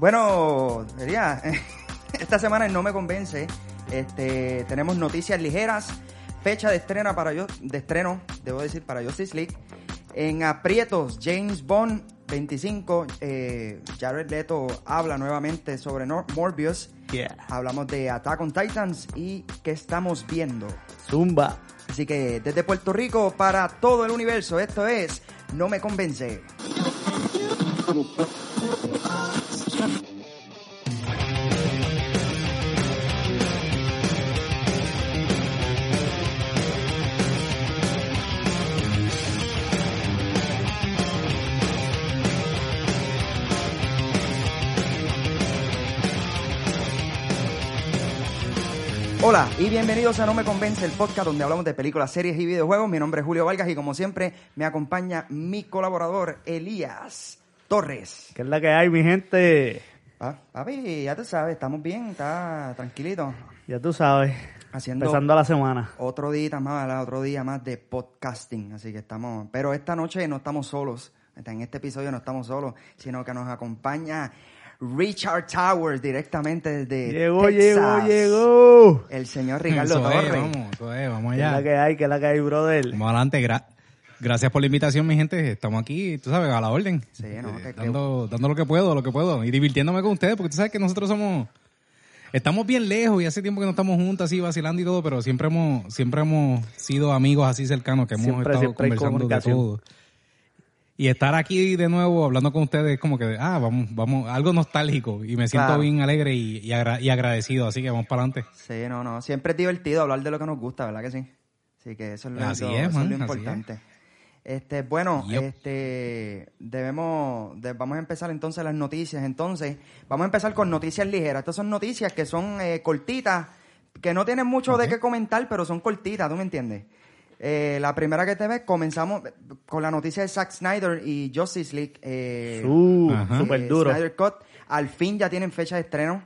Bueno, sería esta semana en No Me Convence. Este, tenemos noticias ligeras, fecha de estreno para yo, de estreno, debo decir, para Justice League. En aprietos, James Bond 25, eh, Jared Leto habla nuevamente sobre Nor- Morbius. Yeah. Hablamos de Attack on Titans y qué estamos viendo. Zumba. Así que desde Puerto Rico para todo el universo, esto es No Me Convence. Hola y bienvenidos a No Me Convence, el podcast donde hablamos de películas, series y videojuegos. Mi nombre es Julio Vargas y como siempre me acompaña mi colaborador Elías Torres. ¿Qué es la que hay, mi gente? Ah, papi, ya tú sabes, estamos bien, está tranquilito. Ya tú sabes. Haciendo Empezando la semana. otro día más, ¿verdad? otro día más de podcasting, así que estamos, pero esta noche no estamos solos, en este episodio no estamos solos, sino que nos acompaña Richard Towers directamente desde Llegó, Texas. llegó, llegó. El señor Ricardo Torres. vamos, vamos ¿Qué es la allá. que hay? ¿Qué es la que hay, brother? Vamos adelante. gra- gracias por la invitación, mi gente. Estamos aquí, tú sabes, a la orden. Sí, no, Eh, que- que- dando, dando lo que puedo, lo que puedo. Y divirtiéndome con ustedes, porque tú sabes que nosotros somos... Estamos bien lejos y hace tiempo que no estamos juntos así vacilando y todo, pero siempre hemos siempre hemos sido amigos así cercanos que hemos Siempre, estado siempre conversando de todo. Y estar aquí de nuevo hablando con ustedes es como que, ah, vamos, vamos, algo nostálgico y me siento Claro. bien alegre y, y, agra- y agradecido, así que vamos para adelante. Sí, no, no. Siempre es divertido hablar de lo que nos gusta, ¿verdad que sí? Así que eso es lo, Así lo- es, eso man, lo así importante. Este, bueno, este, debemos, de- vamos a empezar entonces las noticias. Entonces, vamos a empezar con noticias ligeras. Estas son noticias que son eh, cortitas, que no tienen mucho de qué comentar, pero son cortitas, ¿tú me entiendes? Eh, la primera que te ves, comenzamos con la noticia de Zack Snyder y Justice League. Eh, Uh, eh, duro. Snyder Cut. Al fin ya tienen fecha de estreno.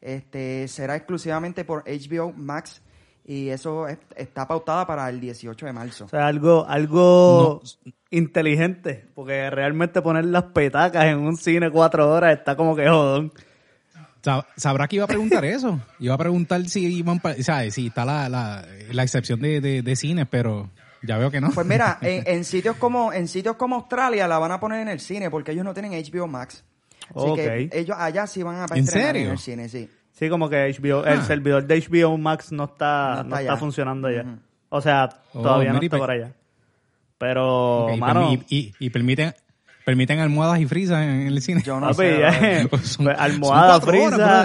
Este será exclusivamente por HBO Max y eso es- está pautada para el 18 de marzo. O sea, algo, algo inteligente. Porque realmente poner las petacas en un cine cuatro horas está como que jodón. Sab- Sabrá que iba a preguntar eso. Iba a preguntar si iban pa- ¿sabes? si está la, la, la excepción de, de, de cines, pero ya veo que no. Pues mira, en, en sitios como en sitios como Australia la van a poner en el cine porque ellos no tienen HBO Max. Así Ok. que ellos allá sí van a ¿En en el cine, sí. Sí, como que HBO, el Ah. servidor de HBO Max no está, No no está funcionando ya. Ujú. O sea, Oh, todavía no mira, y está por allá. Pero, y mano, y, y permiten, permiten almohadas y frisas en el cine. Yo no sé. brother. pues, Son- son almohada,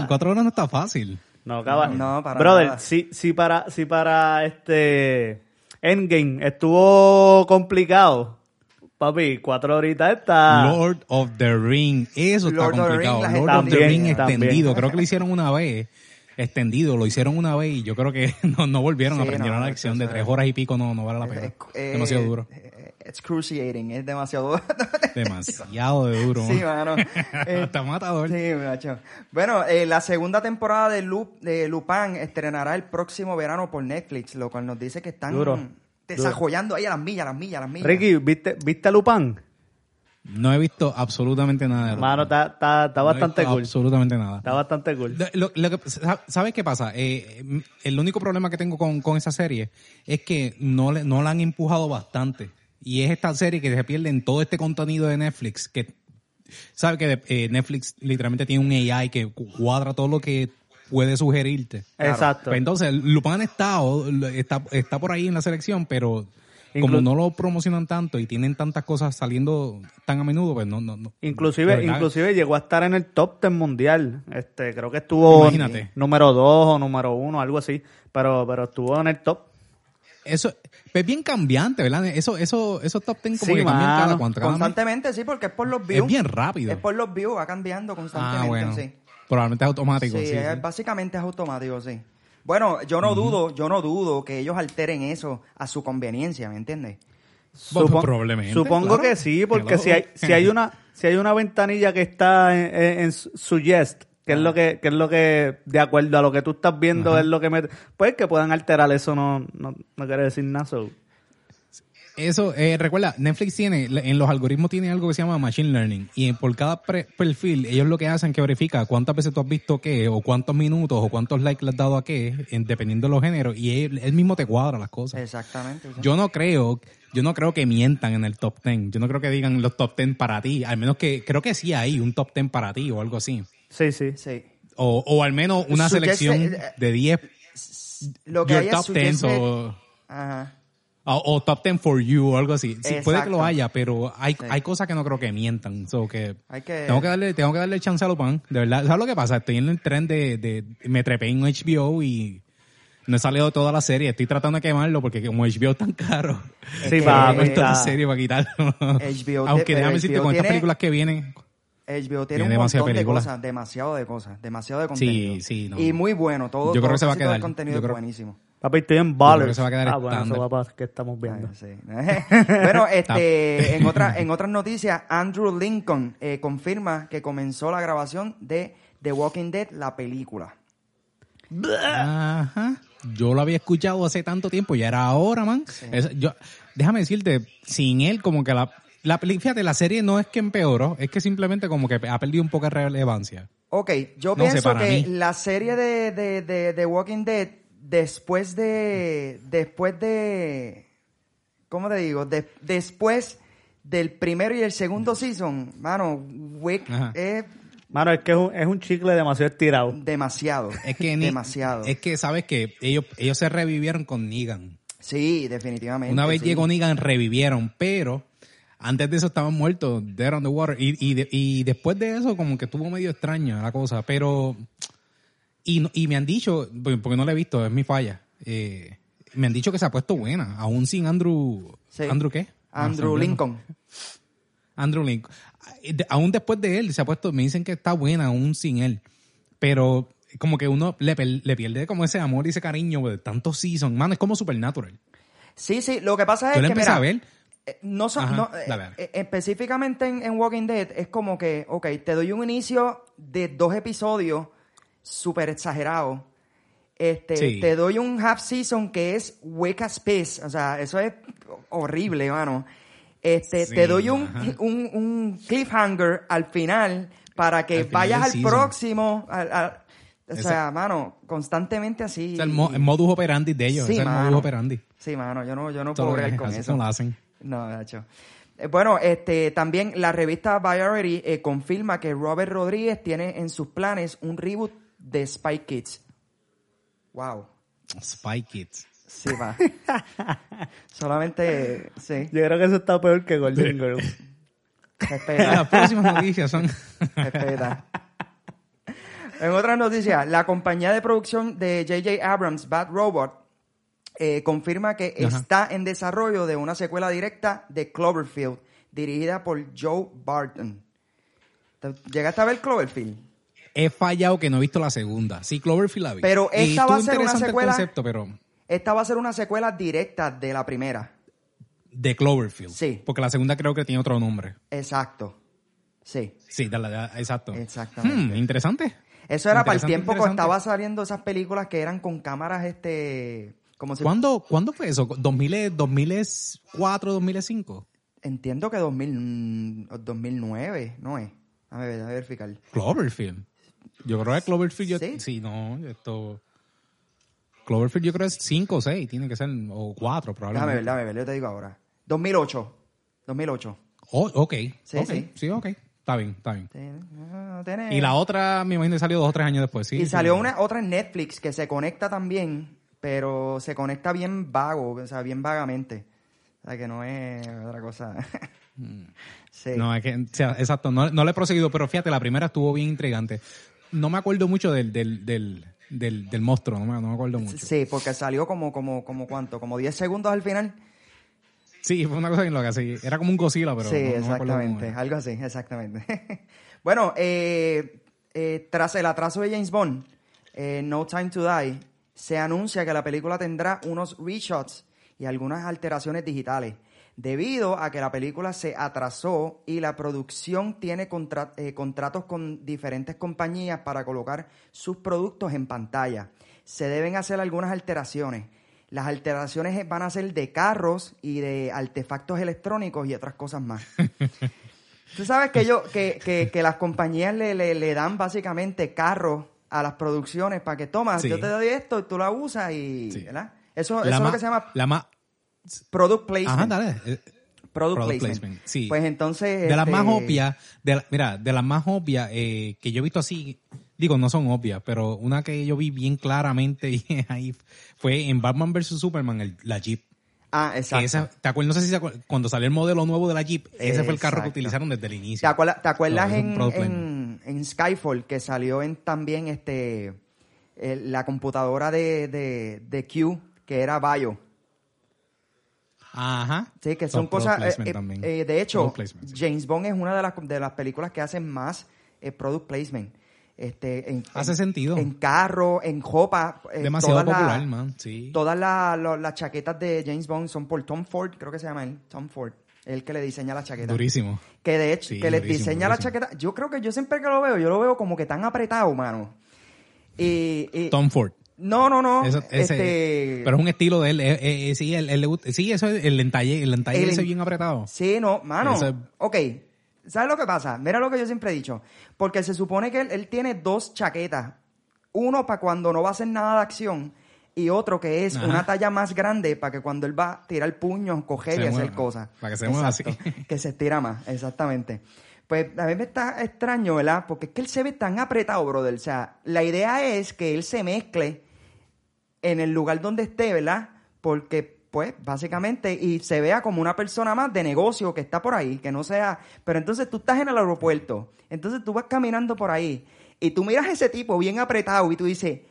cuatro horas, no está fácil. No, cabrón. No, para Brother, nada. si, si para, si para este Endgame estuvo complicado, papi, cuatro horitas está. Lord of the Ring, eso está Lord of the complicado. Ring, Lord of the. Ring extendido, también. creo que lo hicieron una vez. Extendido, lo hicieron una vez y yo creo que no, no volvieron, Sí, aprendieron no, la lección de es- tres horas y pico, no, no vale la pena. eh, Demasiado duro. eh, Excruciating, es demasiado duro. Demasiado de duro. sí, mano. Eh, Está matador. Sí, macho. Bueno, eh, la segunda temporada de, Lu- de Lupin estrenará el próximo verano por Netflix, lo cual nos dice que están Duro, desajollando ahí a las millas, a las millas, a las millas. Ricky, ¿viste, ¿viste a Lupin? No he visto absolutamente nada de Mano, está, está, está No he bastante visto cool. Absolutamente nada. Está bastante cool. Lo- lo que- ¿Sabes qué pasa? Eh, el único problema que tengo con, con esa serie es que no, le, no la han empujado bastante. Y es esta serie que se pierde en todo este contenido de Netflix, que sabe que eh, Netflix literalmente tiene un AI que cuadra todo lo que puede sugerirte. Exacto. Pues entonces, Lupin está, está, está por ahí en la selección, pero como Inclu- no lo promocionan tanto y tienen tantas cosas saliendo tan a menudo, pues no, no, no. Inclusive, inclusive llegó a estar en el top 10 mundial. Este, creo que estuvo Imagínate. número 2 o número 1, algo así. Pero, pero estuvo en el top. Eso es bien cambiante, ¿verdad? Eso, eso, esos top ten como Sí, que cambian cada mes. Constantemente, sí, porque es por los views. Es bien rápido. Es por los views, va cambiando constantemente, Ah, bueno. sí. Probablemente es automático. Sí, Sí, es- sí. básicamente es automático, sí. Bueno, yo no dudo, yo no dudo que ellos alteren eso a su conveniencia, ¿me entiendes? Supo- probablemente, Supongo claro. que sí, porque Hello. si hay, si hay una, si hay una ventanilla que está en, en- en suggest, que es lo que, que es lo que, de acuerdo a lo que tú estás viendo, Ajá. es lo que me, pues que puedan alterar eso no, no, no quiere decir nada. so. Eso, eh, recuerda, Netflix tiene, en los algoritmos tiene algo que se llama Machine Learning. Y por cada pre- perfil, ellos lo que hacen es que verifica cuántas veces tú has visto qué, o cuántos minutos, o cuántos likes le has dado a qué, en- dependiendo de los géneros. Y él, él mismo te cuadra las cosas. Exactamente. Yo no creo, yo no creo que mientan en el top 10. Yo no creo que digan los top 10 para ti. Al menos que, creo que sí hay un top 10 para ti o algo así. Sí, sí. Sí. O, o al menos una Suggest- selección eh, de 10 Lo que your haya top 10 suggested- o, Ajá. o, o top 10 for you o algo así. Sí, puede que lo haya, pero hay, Sí. hay cosas que no creo que mientan. So que Hay que- tengo que darle, tengo que darle chance a Lupin. De verdad, ¿sabes lo que pasa? Estoy en el tren de, de me trepé en HBO y no he salido de toda la serie. Estoy tratando de quemarlo porque como HBO es tan caro. Sí, No está está- en serie para quitarlo. HBO Aunque déjame decirte, HBO con estas películas que vienen, HBO tiene Tiene un montón de películas. cosas, demasiado de cosas, demasiado de contenido. sí, no. Y muy bueno, todo, Yo creo todo- que se va a todo el quedar. contenido Yo es creo- buenísimo. Papi, estoy en creo Ballers. que se va a quedar ah, bueno, eso va que estamos viendo. Sí. bueno, este, en, otra, en otras noticias, Andrew Lincoln eh, confirma que comenzó la grabación de The Walking Dead, la película. Ajá. Yo lo había escuchado hace tanto tiempo, ya era ahora, man. Es- yo, déjame decirte, sin él, como que la, la fíjate, la serie no es que empeoró, es que simplemente como que ha perdido un poco de relevancia. Ok, yo No pienso que mí. la serie de, de, de, de Walking Dead, después de, después de, ¿cómo te digo? De- después del primero y el segundo season, mano, Wick Ajá. es Mano, es que es un, es un chicle demasiado estirado. demasiado. Es que ni- demasiado. Es que sabes que ellos, ellos se revivieron con Negan. Sí, definitivamente. Una vez sí. llegó Negan, revivieron, pero antes de eso estaban muertos, dead on the water. Y, y, y después de eso, como que estuvo medio extraña la cosa, pero. Y, no- y me han dicho, porque no la he visto, es mi falla. eh, me han dicho que se ha puesto buena, aún sin Andrew. Sí. ¿Andrew qué? Ah, Andrew olvidó. Lincoln. Andrew Lincoln. De- Aún después de él se ha puesto, me dicen que está buena aún sin él. Pero como que uno le, pierde como ese amor y ese cariño de tantos seasons. Mano, es como Supernatural. Sí, sí, lo que pasa es Yo que, empecé mira, a ver. Eh, no Ajá, no, eh, eh, específicamente en, en Walking Dead es como que, ok, te doy un inicio de dos episodios súper exagerados. Este, Sí. te doy un half season que es as piss, o sea, eso es horrible, mano. Este, Sí, te doy un, un, un cliffhanger al final para que Al final vayas al season. próximo, al- al- o Esa- sea, mano, constantemente así. El, mo- el modus operandi de ellos. Sí, es el mano. modus operandi. Sí, mano, yo no, yo no puedo bregar con eso. lo hacen. No, Nacho. Eh, Bueno, este, también la revista Variety eh, confirma que Robert Rodríguez tiene en sus planes un reboot de Spy Kids. Wow. Spy Kids. Sí, va. Solamente, sí, Yo creo que eso está peor que Golden Girls. Las próximas noticias son... respeta. En otras noticias, la compañía de producción de J.J. Abrams, Bad Robot, eh, confirma que Ajá. está en desarrollo de una secuela directa de Cloverfield, dirigida por Joe Barton. ¿Te- ¿Llegaste a ver Cloverfield? He fallado que no he visto la segunda. Sí, Cloverfield la vi. Pero Y esta va a ser una secuela- concepto, pero Esta va a ser una secuela directa de la primera. de Cloverfield. Sí. Porque la segunda creo que tiene otro nombre. Exacto. Sí. Sí, dale, exacto. Exactamente. Hmm, interesante. Eso era para el tiempo que estaba saliendo esas películas que eran con cámaras, este, como si... ¿Cuándo, ¿Cuándo fue eso? ¿2000, ¿2004, 2005? Entiendo que 2000, mm, 2009, ¿no es? A ver, a verificar. Cloverfield. Yo creo que Cloverfield... Yo, ¿Sí? sí, no, esto... Cloverfield yo creo es 5 o 6, tiene que ser, o 4 Déjame probablemente. ver, déjame ver, yo te digo ahora. 2008. 2008. Oh, ok, Sí, ok, sí. sí, ok. Está bien, está bien. No tiene- Y la otra, me imagino que salió dos o tres años después, sí. Y sí. salió una otra en Netflix que se conecta también, pero se conecta bien vago, o sea, bien vagamente. O sea, que no es otra cosa. sí. Mm. No, es que, o sea, exacto, no, no le he proseguido, pero fíjate, la primera estuvo bien intrigante. No me acuerdo mucho del, del, del, del, del monstruo, no me, no me acuerdo mucho. Sí, porque salió como, como, como cuánto, como 10 segundos al final. Sí, fue una cosa bien loca, sí. Era como un Godzilla, pero sí, no- me exactamente, algo así, exactamente. bueno, eh, eh, tras el atraso de James Bond, eh, No Time to Die, se anuncia que la película tendrá unos reshots y algunas alteraciones digitales, debido a que la película se atrasó y la producción tiene contra- eh, contratos con diferentes compañías para colocar sus productos en pantalla. Se deben hacer algunas alteraciones. Las alteraciones van a ser de carros y de artefactos electrónicos y otras cosas más. Tú sabes que, yo, que, que, que las compañías le, le, le dan básicamente carros a las producciones para que tomas, Sí. yo te doy esto y tú lo usas y, Sí. ¿verdad? Eso, eso La es lo que se llama La más... product placement. Ajá, dale. Eh, Product, Product placement. placement, sí. Pues entonces... De las este, más obvias, de la- mira, de las más obvias eh, que yo he visto así, digo, no son obvias, pero una que yo vi bien claramente ahí fue en Batman vs. Superman, el- la Jeep. Ah, exacto. esa- ¿te acuerdas? No sé si acuer- cuando salió el modelo nuevo de la Jeep, ese fue el carro que utilizaron desde el ¿Te inicio. acuerdas, te acuerdas No, es un en, en, en Skyfall que salió en también este la computadora de, de, de Q que era Bio? Ajá. Sí, que son cosas... eh, eh, eh, de hecho, sí. James Bond es una de las, de las películas que hacen más product placement. Este, en, Hace en- sentido. En carro, en jopa. eh, Demasiado todas popular, man. Sí. Todas la- lo- las chaquetas de James Bond son por Tom Ford, creo que se llama él, Tom Ford, el que le diseña las chaquetas. Durísimo. Que de hecho, Sí, que durísimo, diseña la chaqueta. Yo creo que yo siempre que lo veo, yo lo veo como que tan apretado, mano. Y, y- Tom Ford. no, no, no. Eso- ese- este, Pero es un estilo de él. eh, eh, sí, él, él le sí, eso es el entalle, el entalle El ese en- bien apretado. Sí, no, mano. Es- Ok, ¿sabes lo que pasa? Mira lo que yo siempre he dicho. Porque se supone que él, él tiene dos chaquetas. Uno para cuando no va a hacer nada de acción y otro que es Ajá. una talla más grande para que cuando él va a tirar puños, coger Se y hacer cosas. para que se mueva así. Que se estira más, exactamente. Pues a mí me está extraño, ¿verdad? Porque es que él se ve tan apretado, brother. O sea, la idea es que él se mezcle en el lugar donde esté, ¿verdad? Porque, pues, básicamente, y se vea como una persona más de negocio que está por ahí, que no sea... Pero entonces tú estás en el aeropuerto, entonces tú vas caminando por ahí, y tú miras a ese tipo bien apretado y tú dices,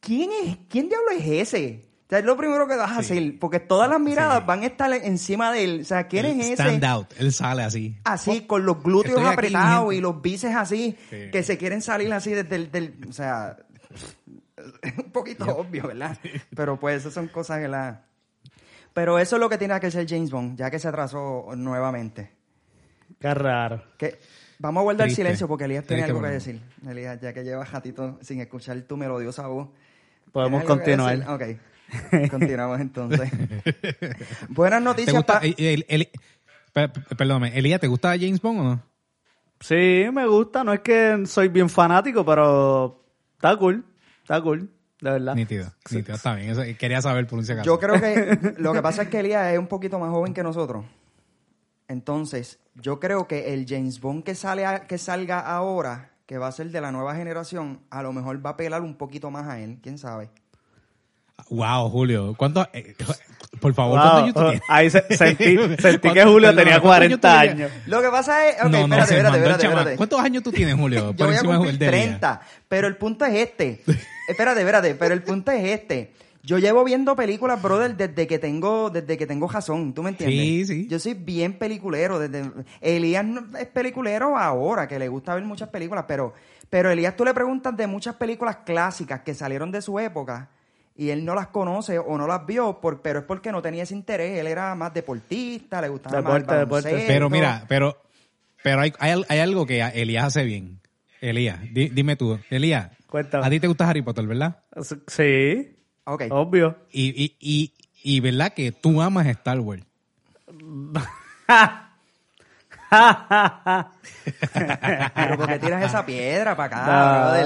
¿quién es? ¿Quién diablo es ese? O sea, es lo primero que vas a hacer, porque todas las miradas Sí. van a estar encima de él. O sea, ¿quién El es ese? Stand out. Él sale así. Así, con los glúteos Estoy apretados y los bíceps así, Sí. que se quieren salir así desde el... Del, o sea, es un poquito obvio, ¿verdad? Pero pues esas son cosas que la... Pero eso es lo que tiene que ser James Bond, ya que se atrasó nuevamente. Qué raro. Que Vamos a guardar Triste. silencio porque Elías tiene Triste, algo que decir. Elías, ya que llevas ratito sin escuchar tu melodiosa voz. Podemos ¿tienes algo que continuar. Ok, continuamos entonces. Buenas ¿Te noticias gusta? pa- el- el- el- per- per- perdóname, Elías, ¿te gusta James Bond o no? Sí, me gusta. No es que soy bien fanático, pero está cool. Está cool, de verdad. Nítido, nítido, está bien. Eso, quería saber por un si acaso. Yo creo que lo que pasa es que Elías es un poquito más joven que nosotros. Entonces, yo creo que el James Bond que sale a- que salga ahora, que va a ser de la nueva generación, a lo mejor va a pelar un poquito más a él, quién sabe. Wow, Julio. ¿Cuántos? eh, por favor, Wow, ¿cuántos años tú oh, tienes? ahí se- sentí, sentí que ¿Cuántos- Julio tenía ¿cuántos 40 años? Lo que pasa es, ok, no, no, espérate, espérate, espérate, espérate. ¿Cuántos años tú tienes, Julio? Yo Por voy a encima cumplir de Elías. 30, pero el punto es este. espérate, espérate, pero el punto es este. Yo llevo viendo películas, brother, desde que tengo, desde que tengo razón, ¿tú me entiendes? Sí, sí. Yo soy bien peliculero, desde Elías es peliculero ahora, que le gusta ver muchas películas, pero, pero Elías tú le preguntas de muchas películas clásicas que salieron de su época y él no las conoce o no las vio, por, pero es porque no tenía ese interés, él era más deportista, le gustaba Deporte, más el deporte. baloncesto. Pero mira, pero, pero hay, hay, hay algo que Elías hace bien. Elías, di- dime tú. Elías, Cuéntame. a ti te gusta Harry Potter, ¿verdad? Sí, Ok. obvio. Y, y, y, y verdad que tú amas Star Wars. Pero porque tiras esa piedra para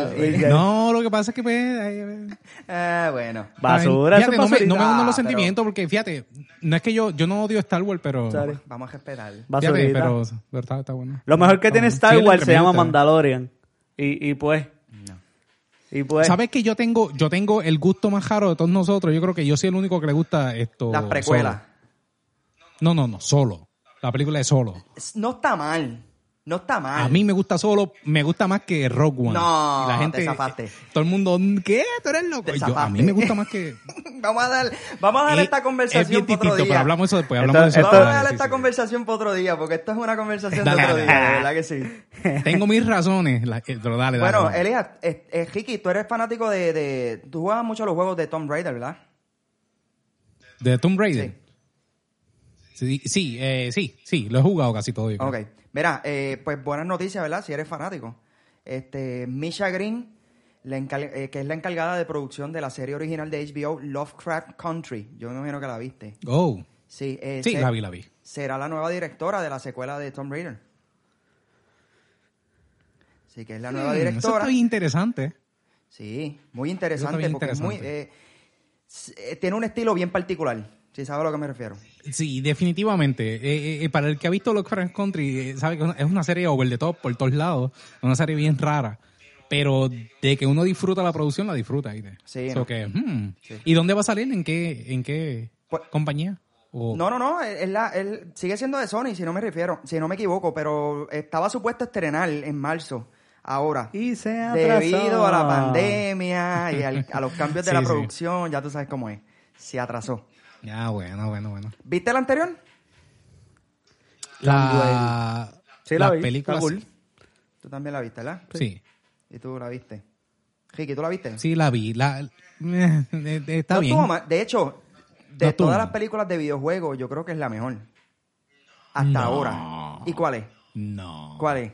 acá, No, lo que pasa es que pues... ay, Ah, bueno. Basura, Fíjate, no me, no me uno Ah, los pero- sentimientos porque fíjate, no es que yo, yo no odio Star Wars, pero... Sorry. Vamos a respetar. Fíjate, pero, pero está, está bueno. Lo mejor que Está tiene. Star Sí, Wars se llama. Mandalorian. Y, y pues. Y pues. ¿Sabes que yo tengo, yo tengo el gusto más raro de todos nosotros? Yo creo que yo soy el único que le gusta esto. Las precuelas. solo. No, no, no, solo. La película es solo. No está mal. No está mal. A mí me gusta solo, me gusta más que Rogue One. No, Y la gente, te zafaste. Todo el mundo, ¿qué? ¿Tú eres loco? Te Yo- a mí me gusta más que... vamos a dar, vamos a dar Es- esta Es conversación bien para otro día. pero hablamos de eso después. Esto- Hablamos de eso esto- Vamos a dar Sí, esta sí. conversación para otro día, porque esto es una conversación Dale, de otro dale, día, dale. de verdad que sí. Tengo mis razones, la- eh, pero dale, dale. bueno. Elías, eh, eh, Ricky, tú eres fanático de, de... Tú juegas mucho los juegos de Tomb Raider, ¿verdad? ¿De Tomb Raider? Sí, sí, eh, sí, sí, lo he jugado casi todo. yo creo. Ok. Mira, eh, pues buenas noticias, ¿verdad? Si eres fanático. Este, Misha Green la eh, que es la encargada de producción de la serie original de HBO Lovecraft Country. Yo me imagino que la viste. Oh, Sí, eh, sí, la vi, la vi. será la nueva directora de la secuela de Tomb Raider. Sí, que es la nueva Mm, Eso directora. está bien interesante. Sí, muy Eso interesante está porque es muy, interesante. eh, s- eh, tiene un estilo bien particular. Si sabes a lo que me refiero. Sí, definitivamente. Eh, eh, eh, para el que ha visto Lovecraft Country, eh, sabe que es una serie over the top por todos lados. Una serie bien rara. Pero de que uno disfruta la producción, la disfruta. Sí, So no. que, hmm. Sí. ¿Y dónde va a salir? ¿En qué, en qué Pues- compañía? O- No, no, no, él la- él sigue siendo de Sony, si no me refiero, si no me equivoco, pero estaba supuesto a estrenar en marzo, ahora. Y se atrasó. Debido a la pandemia y al- a los cambios de Sí, la sí. producción, ya tú sabes cómo es. Se atrasó. Ya, bueno, bueno, bueno. ¿Viste la anterior? La, Sí, la las vi, películas. está cool. Tú también la viste, ¿verdad? Sí, Y tú la viste. Ricky, ¿tú la viste? sí, la vi. La, eh, está No bien. mal. De hecho, de No todas las películas de videojuegos, yo creo que es la mejor. Hasta No. ahora. ¿Y cuál es? No. ¿Cuál es?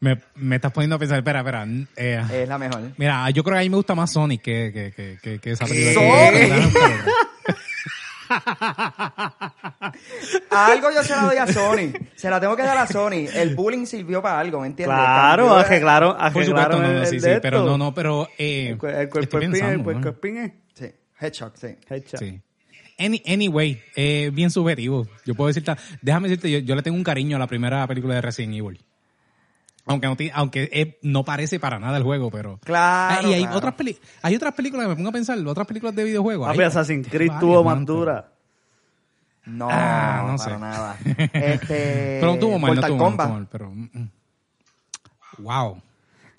Me, me estás poniendo a pensar, espera, espera. eh, Es la mejor. Mira, yo creo que a mí me gusta más Sonic que, que, que, que, que- que esa película. ¿Sonic? A algo yo se la doy a Sony. Se la tengo que dar a Sony. El bullying sirvió para algo, ¿me entiendes? Claro, de- arreglaron, Por supuesto, arreglaron no, no, sí, sí, pero no, no, pero eh, El, el cuerpo estoy espín, el pensando, cuerpo ¿no? espín es Sí, Hedgehog, sí. hecha. Sí. Any- anyway, eh, bien subjetivo. Yo puedo decirte, déjame decirte, yo, yo le tengo un cariño a la primera película de Resident Evil. Aunque no, aunque no parece para nada el juego, pero... Claro, Ah, y hay claro. otras peli hay otras películas que me pongo a pensar, otras películas de videojuegos. Papi, Hay- Assassin's Creed tuvo más dura. No, Ah, no para sé. nada. Este, Pero no tuvo mal, no Mortal no Kombat. tuvo mal, pero... mm, mm. Wow.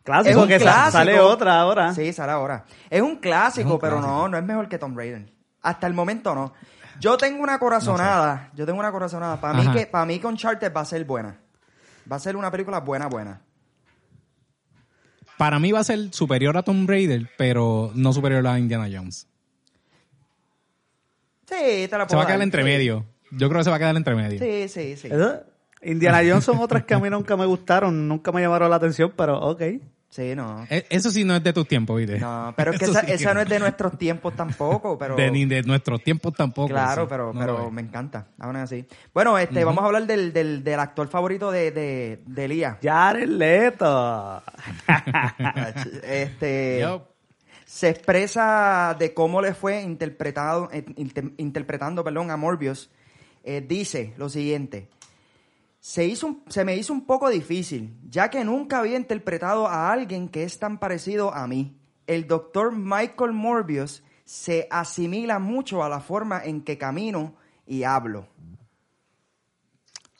Clásico, Es un que clásico. sale otra ahora. Sí, sale ahora. Es un clásico, Es un pero clásico. no, no es mejor que Tomb Raider. Hasta el momento no. Yo tengo una corazonada, yo tengo una corazonada. Para mí que para mí que Uncharted va a ser buena. Va a ser una película buena, buena. Para mí va a ser superior a Tomb Raider, pero no superior a Indiana Jones. Sí, te la puedo Se va a quedar dar. entre medio. Yo creo que se va a quedar entre medio. Sí, sí, sí. Eso- Indiana Jones son otras que a mí nunca me gustaron, nunca me llamaron la atención, pero ok. Sí, no. E- Eso sí no es de tus tiempos, ¿viste? No, pero es que esa, sí que esa no es de nuestros tiempos tampoco, pero... De, ni de nuestros tiempos tampoco. Claro, sí. pero, No pero me encanta. Aún así. Bueno, este, vamos a hablar del, del, del actor favorito de, de, de Elías. Jared Leto. este, Yo- se expresa de cómo le fue interpretado, eh, inter- interpretando perdón, a Morbius. Eh, dice lo siguiente. Se, hizo un- se me hizo un poco difícil, ya que nunca había interpretado a alguien que es tan parecido a mí. El doctor Michael Morbius se asimila mucho a la forma en que camino y hablo.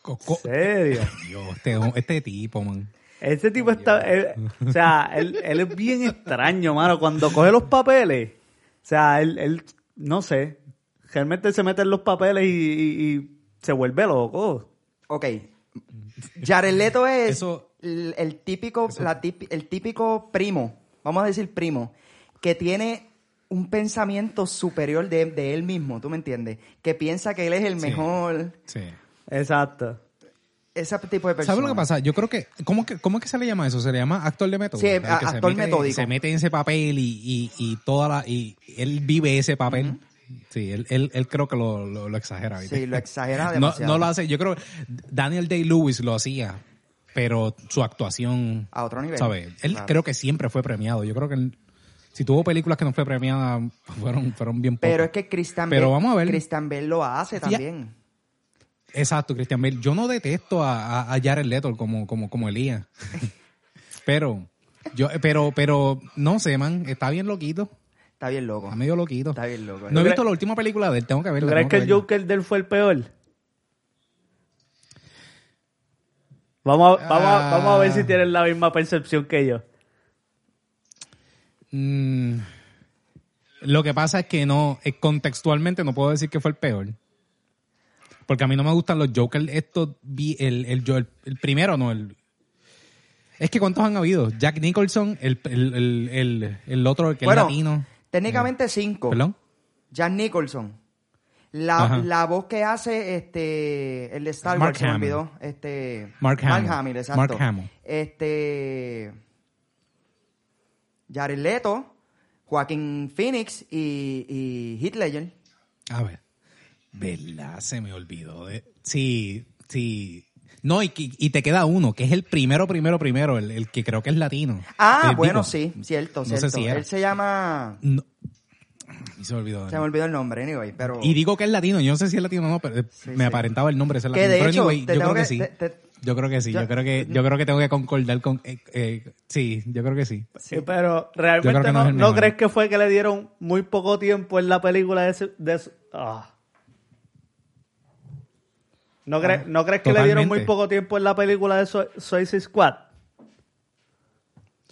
co- serio. Dios, este, este tipo, man. Ese tipo está. él- o sea, él, él es bien extraño, mano. Cuando coge los papeles, o sea, él, él no sé. Realmente se mete en los papeles y, y- y se vuelve loco. Ok. Jared Leto es Eso- el, el típico, la tip- el típico primo, vamos a decir primo, que tiene un pensamiento superior de, de él mismo, ¿tú me entiendes? Que piensa que él es el Sí. mejor, Sí. ese Exacto. tipo de persona. ¿Sabes lo que pasa? Yo creo que ¿cómo, que... ¿Cómo es que se le llama eso? ¿Se le llama actor de método? Sí, El que a- se actor mete- metódico. Se mete en ese papel y, y, y toda la... Y él vive ese papel. Sí, él, él, él creo que lo, lo, lo exagera. ¿viste? Sí, lo exagera demasiado. no lo hace. Yo creo Daniel Day-Lewis lo hacía, pero su actuación... A otro nivel. ¿Sabes? Él Claro. creo que siempre fue premiado. Yo creo que él- si tuvo películas que no fue premiada, fueron, fueron bien pocas. Pero es que Christian Pero Bale, vamos a ver. Christian Bale lo hace también. Exacto, Christian Bale. Yo no detesto a, a, a Jared Leto como, como, como Elías. pero, yo, pero, pero, no sé, man, está bien loquito. Está bien loco. Está medio loquito. Está bien loco. No he ¿Tú visto la última película de él, tengo que ¿Tú verla. crees que el. Joker de él fue el peor? Vamos a, vamos, a, vamos a ver si Ah. tienen la misma percepción que yo. Mm, lo que pasa es que no, eh, contextualmente no puedo decir que fue el peor. Porque a mí no me gustan los Joker, estos, vi- el, el, el, el primero no, el... Es que ¿cuántos han habido? Jack Nicholson, el, el, el, el, el otro, el que Bueno, es latino. Técnicamente cinco. ¿Perdón? Jack Nicholson. La, la voz que hace este el de Star Mark Wars se me Hamill. olvidó. Este Mark Hamill. exacto. Mark Hamill. Este Jared Leto, Joaquín Phoenix y, y Heath Ledger. A ver. ¿Verdad? Se me olvidó. De... Sí, sí. No, y, y te queda uno, que es el primero, primero, primero, el, el que creo que es latino. Ah, El bueno, Vico. sí, cierto, No sé cierto. si era. Él se llama... No. Y se me olvidó. Se me olvidó el nombre, anyway, pero... Y digo que es latino, yo no sé si es latino o no, pero Sí, me sí. aparentaba el nombre ser Que latino. de Pero hecho, anyway, te yo tengo creo que, que- sí. te- te- yo creo que sí, yo- yo, creo que yo creo que tengo que concordar con eh, eh, sí, yo creo que sí. Sí, pero realmente no no, es el ¿no mejor. crees que fue que le dieron muy poco tiempo en la película de ese... de ese- ah. ¿No, crees, ¿No crees que le dieron muy poco tiempo en la película de Su- Suicide Squad?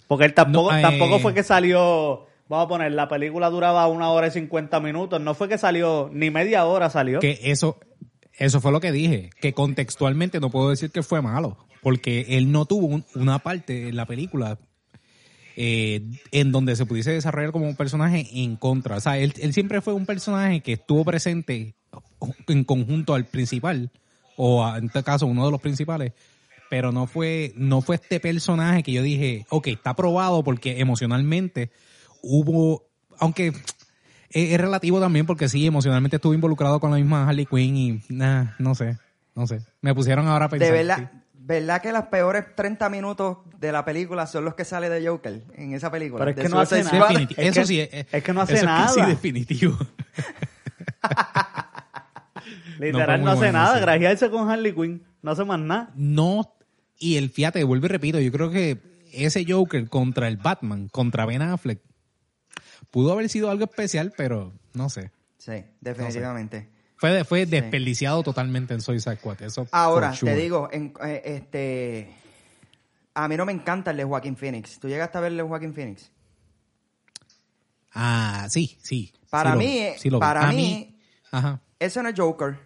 Porque él tampoco, No, eh, tampoco fue que salió... Vamos a poner, la película duraba una hora y cincuenta minutos. No fue que salió, ni media hora salió. Que eso eso fue lo que dije, que contextualmente no puedo decir que fue malo, porque él no tuvo un- una parte en la película eh, en donde se pudiese desarrollar como un personaje en contra. O sea, él, él siempre fue un personaje que estuvo presente en conjunto al principal, o a- en este caso uno de los principales, pero no fue, no fue este personaje que yo dije, ok, está probado porque emocionalmente hubo, aunque es, es relativo también porque sí, emocionalmente estuve involucrado con la misma Harley Quinn y nah, no sé, no sé. Me pusieron ahora a pensar. De verdad, sí. ¿verdad que los peores 30 minutos de la película son los que sale de Joker en esa película? Pero es De que no hace nada. Eso sí, es, es que no hace eso es casi nada. definitivo. Literal, no, hace nada. sí. Grajearse con Harley Quinn. No hace más nada. No, y el fíjate, vuelvo y repito, yo creo que ese Joker contra el Batman, contra Ben Affleck, pudo haber sido algo especial, pero no sé. Sí, definitivamente. Fue, fue desperdiciado totalmente en Suicide Squad. Eso Ahora, sure. te digo, en- eh, este... A mí no me encanta el de Joaquín Phoenix. ¿Tú llegaste a ver el de Joaquín Phoenix? Ah, sí, sí. Para sí mí, vi, sí lo vi. para mí- Ajá. Ese no es Joker.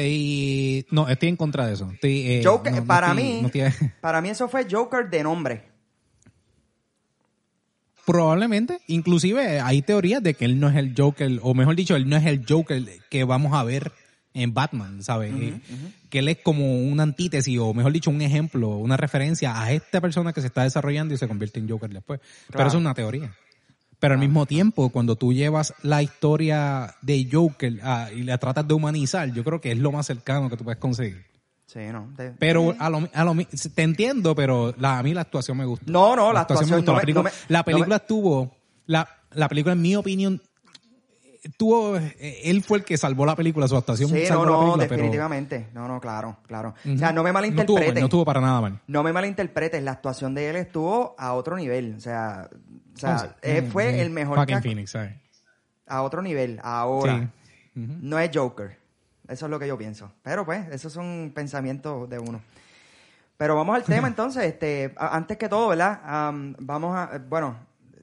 Te- no, estoy en contra de eso. Estoy, eh, Joker, no- no para estoy- mí, no estoy- para mí eso fue Joker de nombre. probablemente, inclusive hay teorías de que él no es el Joker, o mejor dicho, él no es el Joker que vamos a ver en Batman, ¿sabes? Eh, Que él es como una antítesis, o mejor dicho, un ejemplo, una referencia a esta persona que se está desarrollando y se convierte en Joker después. Pero eso es una teoría. Pero al mismo tiempo, cuando tú llevas la historia de Joker ah, y la tratas de humanizar, yo creo que es lo más cercano que tú puedes conseguir. Sí, no. de- Pero a lo, a lo te entiendo, pero la, a mí la actuación me gustó. No, no, la actuación me gustó. no la película, no me- la no película me- estuvo, la, la película en mi opinión, tuvo, él fue el que salvó la película, su actuación Sí, salvó no, la no, pero definitivamente. No, no, claro, claro. Ujú. O sea, no me no estuvo, malinterpreten. mal, no estuvo para nada mal. No me malinterpretes, la actuación de él estuvo a otro nivel. O sea, sea Oh, sí. eh, Mm, fue sí. el mejor Joaquin que- Phoenix, ¿sabes? a otro nivel. Ahora, Sí. No es Joker. Eso es lo que yo pienso. Pero pues, esos son pensamientos de uno. Pero vamos al tema entonces. Este, antes que todo, ¿verdad? Am, vamos a, bueno,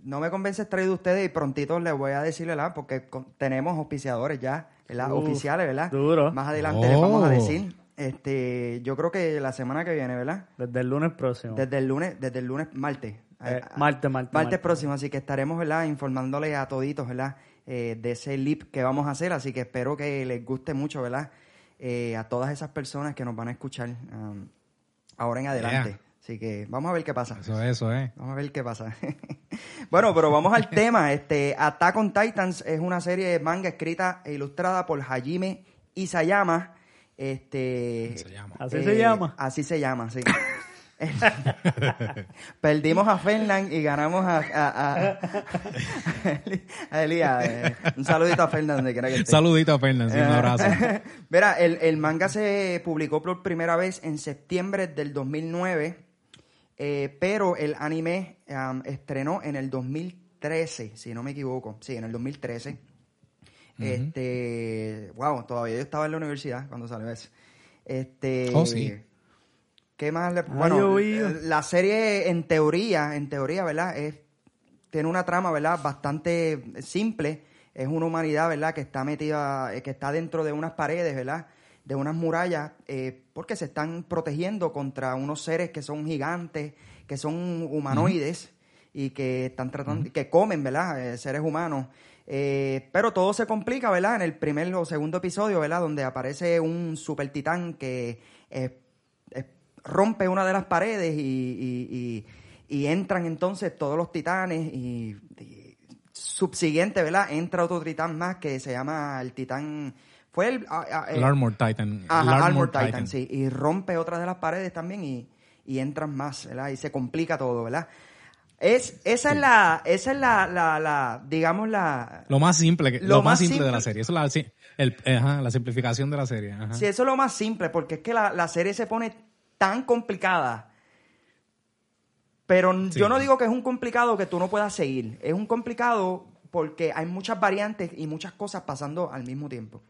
no me convence el traído de ustedes y prontito les voy a decir, ¿verdad? Porque con- tenemos auspiciadores ya, ¿verdad? Uf, Oficiales, ¿verdad? duro. Más adelante les vamos a Oh. decir. Este, yo creo que la semana que viene, ¿verdad? Desde el lunes próximo. Desde el lunes, desde el lunes, martes. Eh, Ah, martes, martes, martes. próximo, así que estaremos, ¿verdad? Informándoles a toditos, ¿verdad? Eh, de ese lip que vamos a hacer, así que espero que les guste mucho, ¿verdad? Eh, a todas esas personas que nos van a escuchar um, ahora en adelante. Yeah. Así que vamos a ver qué pasa. Eso, eso, eh. Vamos a ver qué pasa. bueno, pero vamos al tema. Este, Attack on Titans es una serie de manga escrita e ilustrada por Hajime Isayama. Este, Isayama. ¿Así se llama? Así se llama, sí. Perdimos a Fernán y ganamos a, a, a, a Elías. Eh, Un saludito a Fernán, donde quiera que esté. Saludito a Fernández, un abrazo. Mira, el, el manga se publicó por primera vez en septiembre del 2009, eh, pero el anime estrenó en el 2013, si no me equivoco. Sí, en el 2013. Este, wow, todavía yo estaba en la universidad cuando salió eso. Este, Oh, sí. ¿Qué más le, bueno, llovido. la serie en teoría, en teoría, ¿verdad? Es tiene una trama, ¿verdad? Bastante simple. Es una humanidad, ¿verdad? Que está metida, eh, que está dentro de unas paredes, ¿verdad? De unas murallas, eh, porque se están protegiendo contra unos seres que son gigantes, que son humanoides y que están tratando, que comen, ¿verdad? Eh, seres humanos. Eh, pero todo se complica, ¿verdad? En el primer o segundo episodio, ¿verdad? Donde aparece un super titán que eh, eh, rompe una de las paredes y, y- y- y entran entonces todos los titanes y, subsiguiente, ¿verdad? Entra otro titán más que se llama el titán... Fue el... ah, ah, El eh, Armor Titan. Ajá, el Armor Titan, sí. Y rompe otras de las paredes también y, y entran más, ¿verdad? Y se complica todo, ¿verdad? Es, esa es la, esa es la, la, la, digamos la, Lo más simple, que- Lo lo, más simple, de la serie. Eso es la, el, ajá, la simplificación de la serie. Ajá. sí, eso es lo más simple, porque es que la, la serie se pone tan complicada. Pero Sí. yo no digo que es un complicado que tú no puedas seguir. Es un complicado porque hay muchas variantes y muchas cosas pasando al mismo tiempo.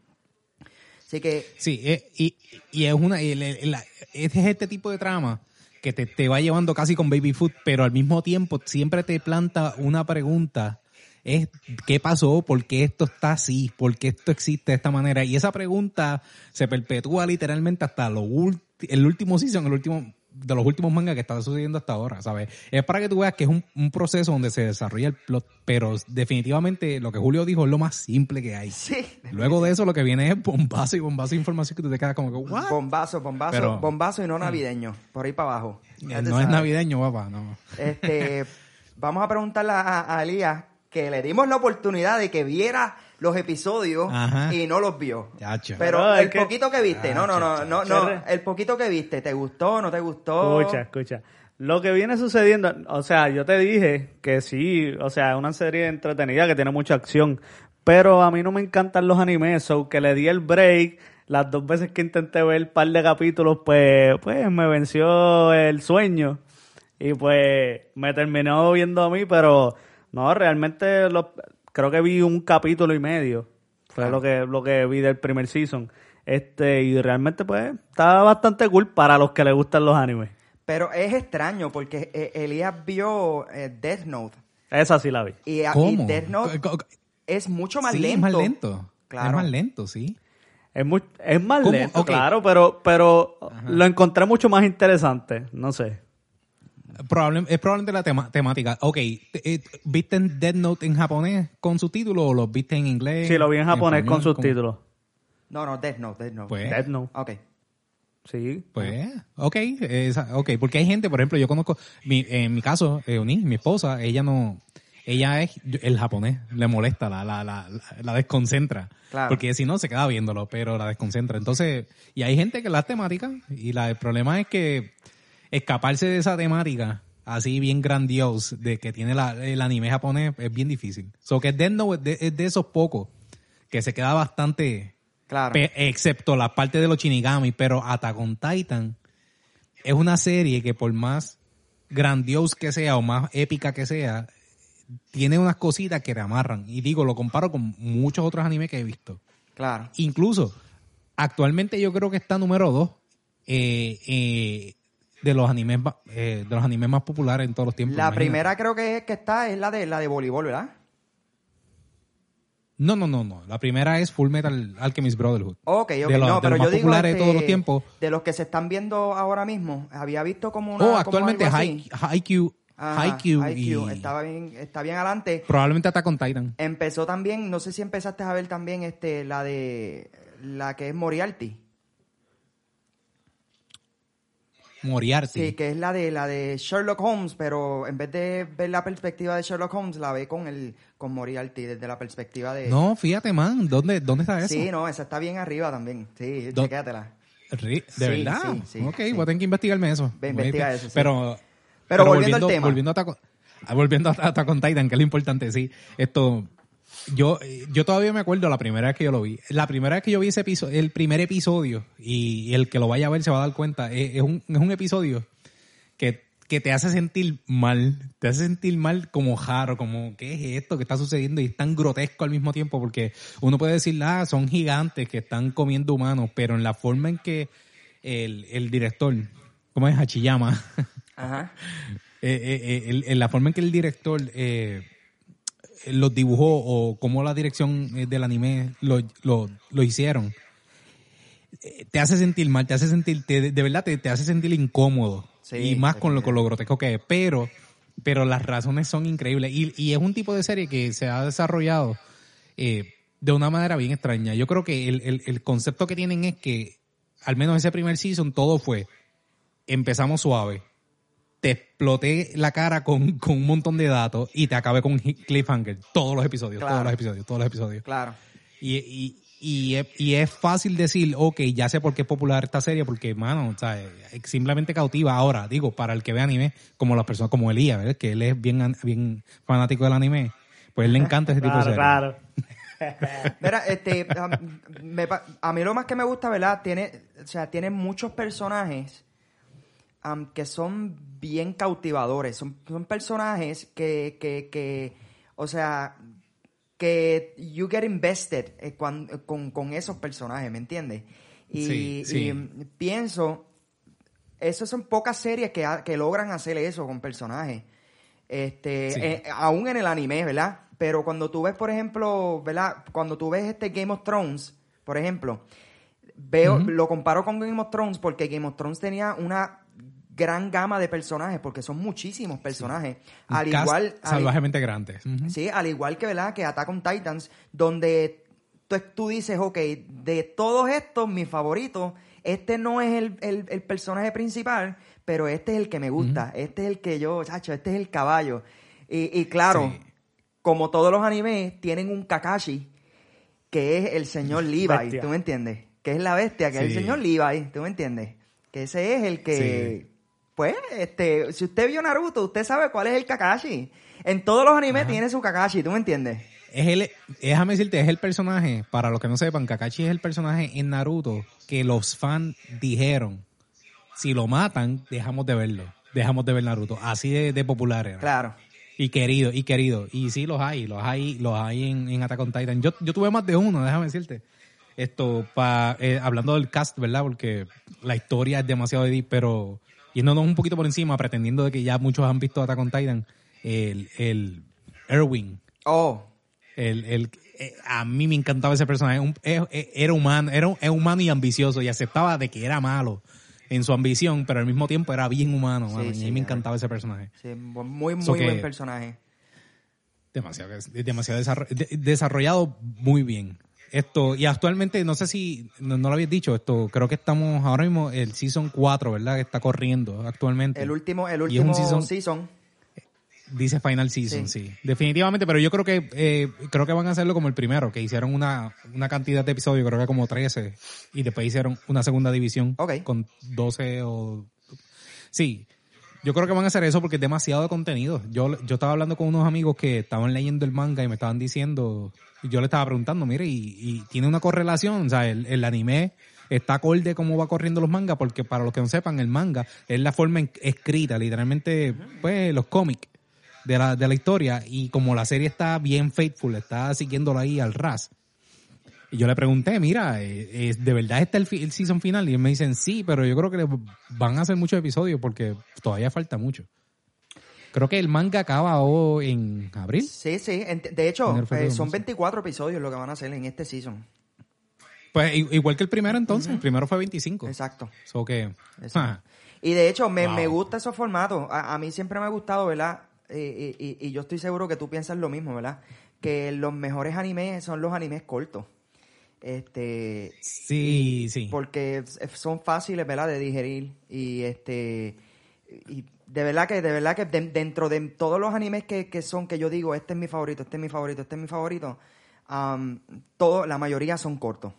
Así que, Sí, eh, y, y es una la- es este tipo de trama que te, te va llevando casi con baby food, pero al mismo tiempo siempre te planta una pregunta. Es ¿qué pasó? ¿Por qué esto está así? ¿Por qué esto existe de esta manera? Y esa pregunta se perpetúa literalmente hasta lo ulti- el último season, el último de los últimos mangas que está sucediendo hasta ahora, ¿sabes? Es para que tú veas que es un, un proceso donde se desarrolla el plot, pero definitivamente lo que Julio dijo es lo más simple que hay. sí, Luego de eso lo que viene es bombazo y bombazo de información que tú te quedas como que, ¿what? bombazo, bombazo, Pero- bombazo y no navideño, por ahí para abajo. Eh, no es navideño, papá, no. Este, vamos a preguntarle a, a Elías que le dimos la oportunidad de que viera los episodios Ajá. y no los vio. Chacho. Pero No, el que- poquito que viste, no, no, no, no, no, el poquito que viste, ¿te gustó, no te gustó? Escucha, escucha. Lo que viene sucediendo, o sea, yo te dije que sí, o sea, es una serie entretenida que tiene mucha acción, pero a mí no me encantan los animes, so que le di el break. Las dos veces que intenté ver un par de capítulos, pues, pues me venció el sueño y pues me terminó viendo a mí, pero no, realmente lo- creo que vi un capítulo y medio. Fue lo que lo que vi del primer season. Este, y realmente pues está bastante cool para los que les gustan los animes. Pero es extraño porque eh, Elías vio eh, Death Note Esa sí la vi. y, a- y ¿Cómo? Death Note es mucho más sí, lento. es más lento. Claro. Es más lento, sí. Es, muy, es más ¿Cómo? lento, claro, pero, pero lo encontré mucho más interesante. No sé. Probable- es probablemente la tema- temática. Ok, eh, ¿viste en Dead Note en japonés con subtítulos o los viste en inglés? Sí, lo vi en japonés con español? subtítulos. No, no, Death Note, Death Note. Pues, Death Note. Ok. Sí. Pues, ok, esa- ok, porque hay gente, por ejemplo, yo conozco, mi, en mi caso, Eunice, mi esposa, ella no, ella es el japonés, le molesta, la, la, la, la, la desconcentra, Claro. porque si no se queda viéndolo, pero la desconcentra. Entonces, y hay gente que la temática, y la, el problema es que escaparse de esa temática así bien grandios de que tiene la, el anime japonés es bien difícil. So que Death Note es de, es de esos pocos que se queda bastante Claro. Excepto la parte de los Shinigami, pero Attack on Titan es una serie que por más grandiosa que sea o más épica que sea, tiene unas cositas que te amarran. Y digo, lo comparo con muchos otros animes que he visto. Claro. Incluso, actualmente yo creo que está número dos eh, eh, de los animes eh, de los animes más populares en todos los tiempos. La imagínate. primera creo que es que está es la de la de voleibol, ¿verdad? No, no, no, no. La primera es Full Metal Alchemist Brotherhood. Ok, ok, De los- no, de pero los yo digo de este, todos los tiempos. de los que se están viendo ahora mismo, había visto como una Oh, actualmente Haikyuu, Haikyuu y estaba bien, está bien adelante. probablemente Attack on Titan. Empezó también, no sé si empezaste a ver también este la de la que es Moriarty. Moriarty. Sí, que es la de la de Sherlock Holmes, pero en vez de ver la perspectiva de Sherlock Holmes, la ve con el con Moriarty desde la perspectiva de No, fíjate, man. ¿Dónde, dónde está eso? Sí, no, esa está bien arriba también. Sí, Do- chequéatela. Sí, ¿De verdad? sí, sí, ok, voy a tener que investigarme eso. Ve, investiga eso. Pero, Pero volviendo al tema. Volviendo a ah, volviendo a Attack on Titan, que es lo importante, sí. Esto, yo, yo todavía me acuerdo la primera vez que yo lo vi. La primera vez que yo vi ese episodio, el primer episodio, y, y el que lo vaya a ver se va a dar cuenta, es, es un, es un episodio que, que te hace sentir mal, te hace sentir mal como jaro, como qué es esto que está sucediendo y es tan grotesco al mismo tiempo porque uno puede decir, ah, son gigantes que están comiendo humanos, pero en la forma en que el, el director, ¿cómo es Hachiyama? Ajá. Eh, eh, eh, en la forma en que el director eh, los dibujó o cómo la dirección eh, del anime lo, lo, lo hicieron, eh, te hace sentir mal, te hace sentir, te- de verdad te, te hace sentir incómodo. Sí, y más con lo, con lo grotesco que es. Pero, pero las razones son increíbles. Y, y es un tipo de serie que se ha desarrollado eh, de una manera bien extraña. Yo creo que el, el, el concepto que tienen es que, al menos ese primer season, todo fue, empezamos suave, te exploté la cara con, con un montón de datos y te acabé con cliffhanger todos los episodios, Claro. todos los episodios, todos los episodios. Claro. Y, y, y, es, y es fácil decir, ok, ya sé por qué es popular esta serie, porque, mano, o sea, es simplemente cautiva. Ahora, digo, para el que ve anime, como las personas como Elías, ¿verdad? que él es bien, bien fanático del anime, pues él le encanta ese tipo de Claro, series. claro. Mira, este, a, me a mí lo más que me gusta, ¿verdad? Tiene, o sea, tiene muchos personajes am, que son bien cautivadores. Son, son personajes que, que, que, o sea, que you get invested eh, con, con esos personajes, ¿me entiendes? Y, Sí, sí. y pienso, esas son pocas series que, que logran hacer eso con personajes. Este, Sí. eh, aún en el anime, ¿verdad? Pero cuando tú ves, por ejemplo, ¿verdad? Cuando tú ves este Game of Thrones, por ejemplo, veo, lo comparo con Game of Thrones porque Game of Thrones tenía una gran gama de personajes, porque son muchísimos personajes. Al cast igual, al- salvajemente grande. Ujú. Sí, al igual que, ¿verdad? Que Attack on Titans, donde tú, tú dices, ok, de todos estos, mi favorito, este no es el, el- el personaje principal, pero este es el que me gusta, este es el que yo, chacho, este es el caballo. Y, y claro, Sí. como todos los animes, tienen un Kakashi, que es el señor Levi, Bestia. ¿tú me entiendes? Que es la bestia, que es el señor Levi, ¿tú me entiendes? Que ese es el que... Pues, este, si usted vio Naruto, usted sabe cuál es el Kakashi. En todos los animes tiene su Kakashi, ¿tú me entiendes? Es el, déjame decirte, es el personaje, para los que no sepan, Kakashi es el personaje en Naruto que los fans dijeron, si lo matan, dejamos de verlo, dejamos de ver Naruto. Así de, de popular era. Claro. Y querido, y querido. Y sí, los hay, los hay, los hay en, en Attack on Titan. Yo, yo tuve más de uno, déjame decirte. Esto, pa, eh, hablando del cast, ¿verdad? Porque la historia es demasiado deep, pero yéndonos un poquito por encima, pretendiendo de que ya muchos han visto Attack on Titan, el, el Erwin, Oh, el, el, eh, a mí me encantaba ese personaje. Un- eh, eh, era humano, era, era humano y ambicioso y aceptaba de que era malo en su ambición, pero al mismo tiempo era bien humano. Sí, mano, y sí, a mí me encantaba ese personaje. sí, muy, muy So buen personaje. Demasiado, demasiado desarro- de- desarrollado muy bien. Esto, y actualmente, no sé si, no, no lo habías dicho, esto, creo que estamos ahora mismo, el Season 4, ¿verdad? Que está corriendo actualmente. El último, el último season- season. Dice Final Season, Sí. sí. Definitivamente, pero yo creo que eh, creo que van a hacerlo como el primero, que hicieron una, una cantidad de episodios, creo que como 13, y después hicieron una segunda división Ok. con 12 o... Sí, yo creo que van a hacer eso porque es demasiado de contenido. Yo, yo estaba hablando con unos amigos que estaban leyendo el manga y me estaban diciendo, y yo le estaba preguntando, mire, y, y tiene una correlación, o sea, el, el anime está acorde cómo va corriendo los mangas, porque para los que no sepan, el manga es la forma escrita, literalmente, pues, los cómics de la, de la historia, y como la serie está bien faithful, está siguiéndolo ahí al ras. Y yo le pregunté, mira, eh, eh, ¿de verdad está el, season final? Y me dicen, sí, pero yo creo que van a hacer muchos episodios porque todavía falta mucho. Creo que el manga acaba en abril. Sí, sí. De hecho, eh, son marzo. 24 episodios lo que van a hacer en este season. Pues igual que el primero entonces, el primero fue 25. Exacto. So que, Exacto. Y de hecho, me, Wow. me gusta esos formatos. A, a mí siempre me ha gustado, ¿verdad? Y, y- y yo estoy seguro que tú piensas lo mismo, ¿verdad? Que los mejores animes son los animes cortos. Este, sí, sí. porque son fáciles, ¿verdad? De digerir y este y de verdad que de verdad que de- dentro de todos los animes que, que son que yo digo este es mi favorito, este es mi favorito, este es mi favorito, am, todo la mayoría son cortos.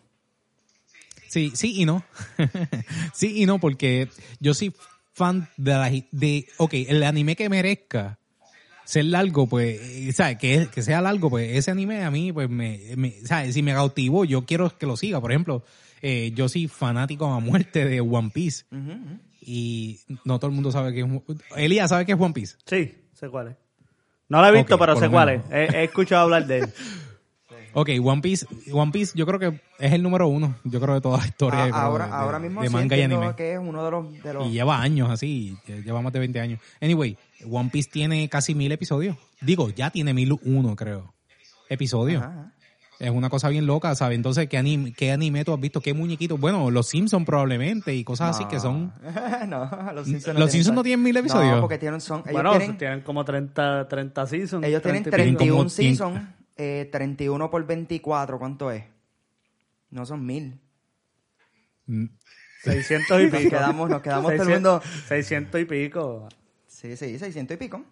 Sí, sí y no. sí y no, porque yo soy fan de la, de, ok, el anime que merezca ser largo, pues, eh, ¿sabes? Que, que sea largo, pues, ese anime a mí, pues, me, me ¿sabes? Si me cautivó, yo quiero que lo siga. Por ejemplo, eh, yo soy fanático a muerte de One Piece. Y no todo el mundo sabe que es Elías sabe que es One Piece. Sí, sé cuál es. No lo he visto, pero sé cuál es. He, he escuchado hablar de él. Ok, One Piece, One Piece yo creo que es el número uno, yo creo de toda la historia A- yo creo, ahora, de, ahora mismo de sí manga y entiendo anime. que es uno de los, de los Y lleva años así, lle- lleva más de 20 años. Anyway, One Piece tiene casi mil episodios. Digo, ya tiene mil uno, creo. Episodios. Ajá. Es una cosa bien loca, ¿sabes? Entonces, ¿qué anime, ¿qué anime tú has visto? ¿Qué muñequitos? Bueno, los Simpsons probablemente y cosas así que son... no, los Simpsons ¿Los Simpsons no tienen mil episodios? No, porque tienen son ellos bueno, tienen tienen, como 30, 30 seasons. ellos tienen 30 y pico. 31 como cien- seasons, eh, 31 por 24, ¿cuánto es? No son mil. Mm, 600 y Nos pico. quedamos, nos quedamos todo el 600, mundo 600 y pico. Sí, sí, 600 y pico.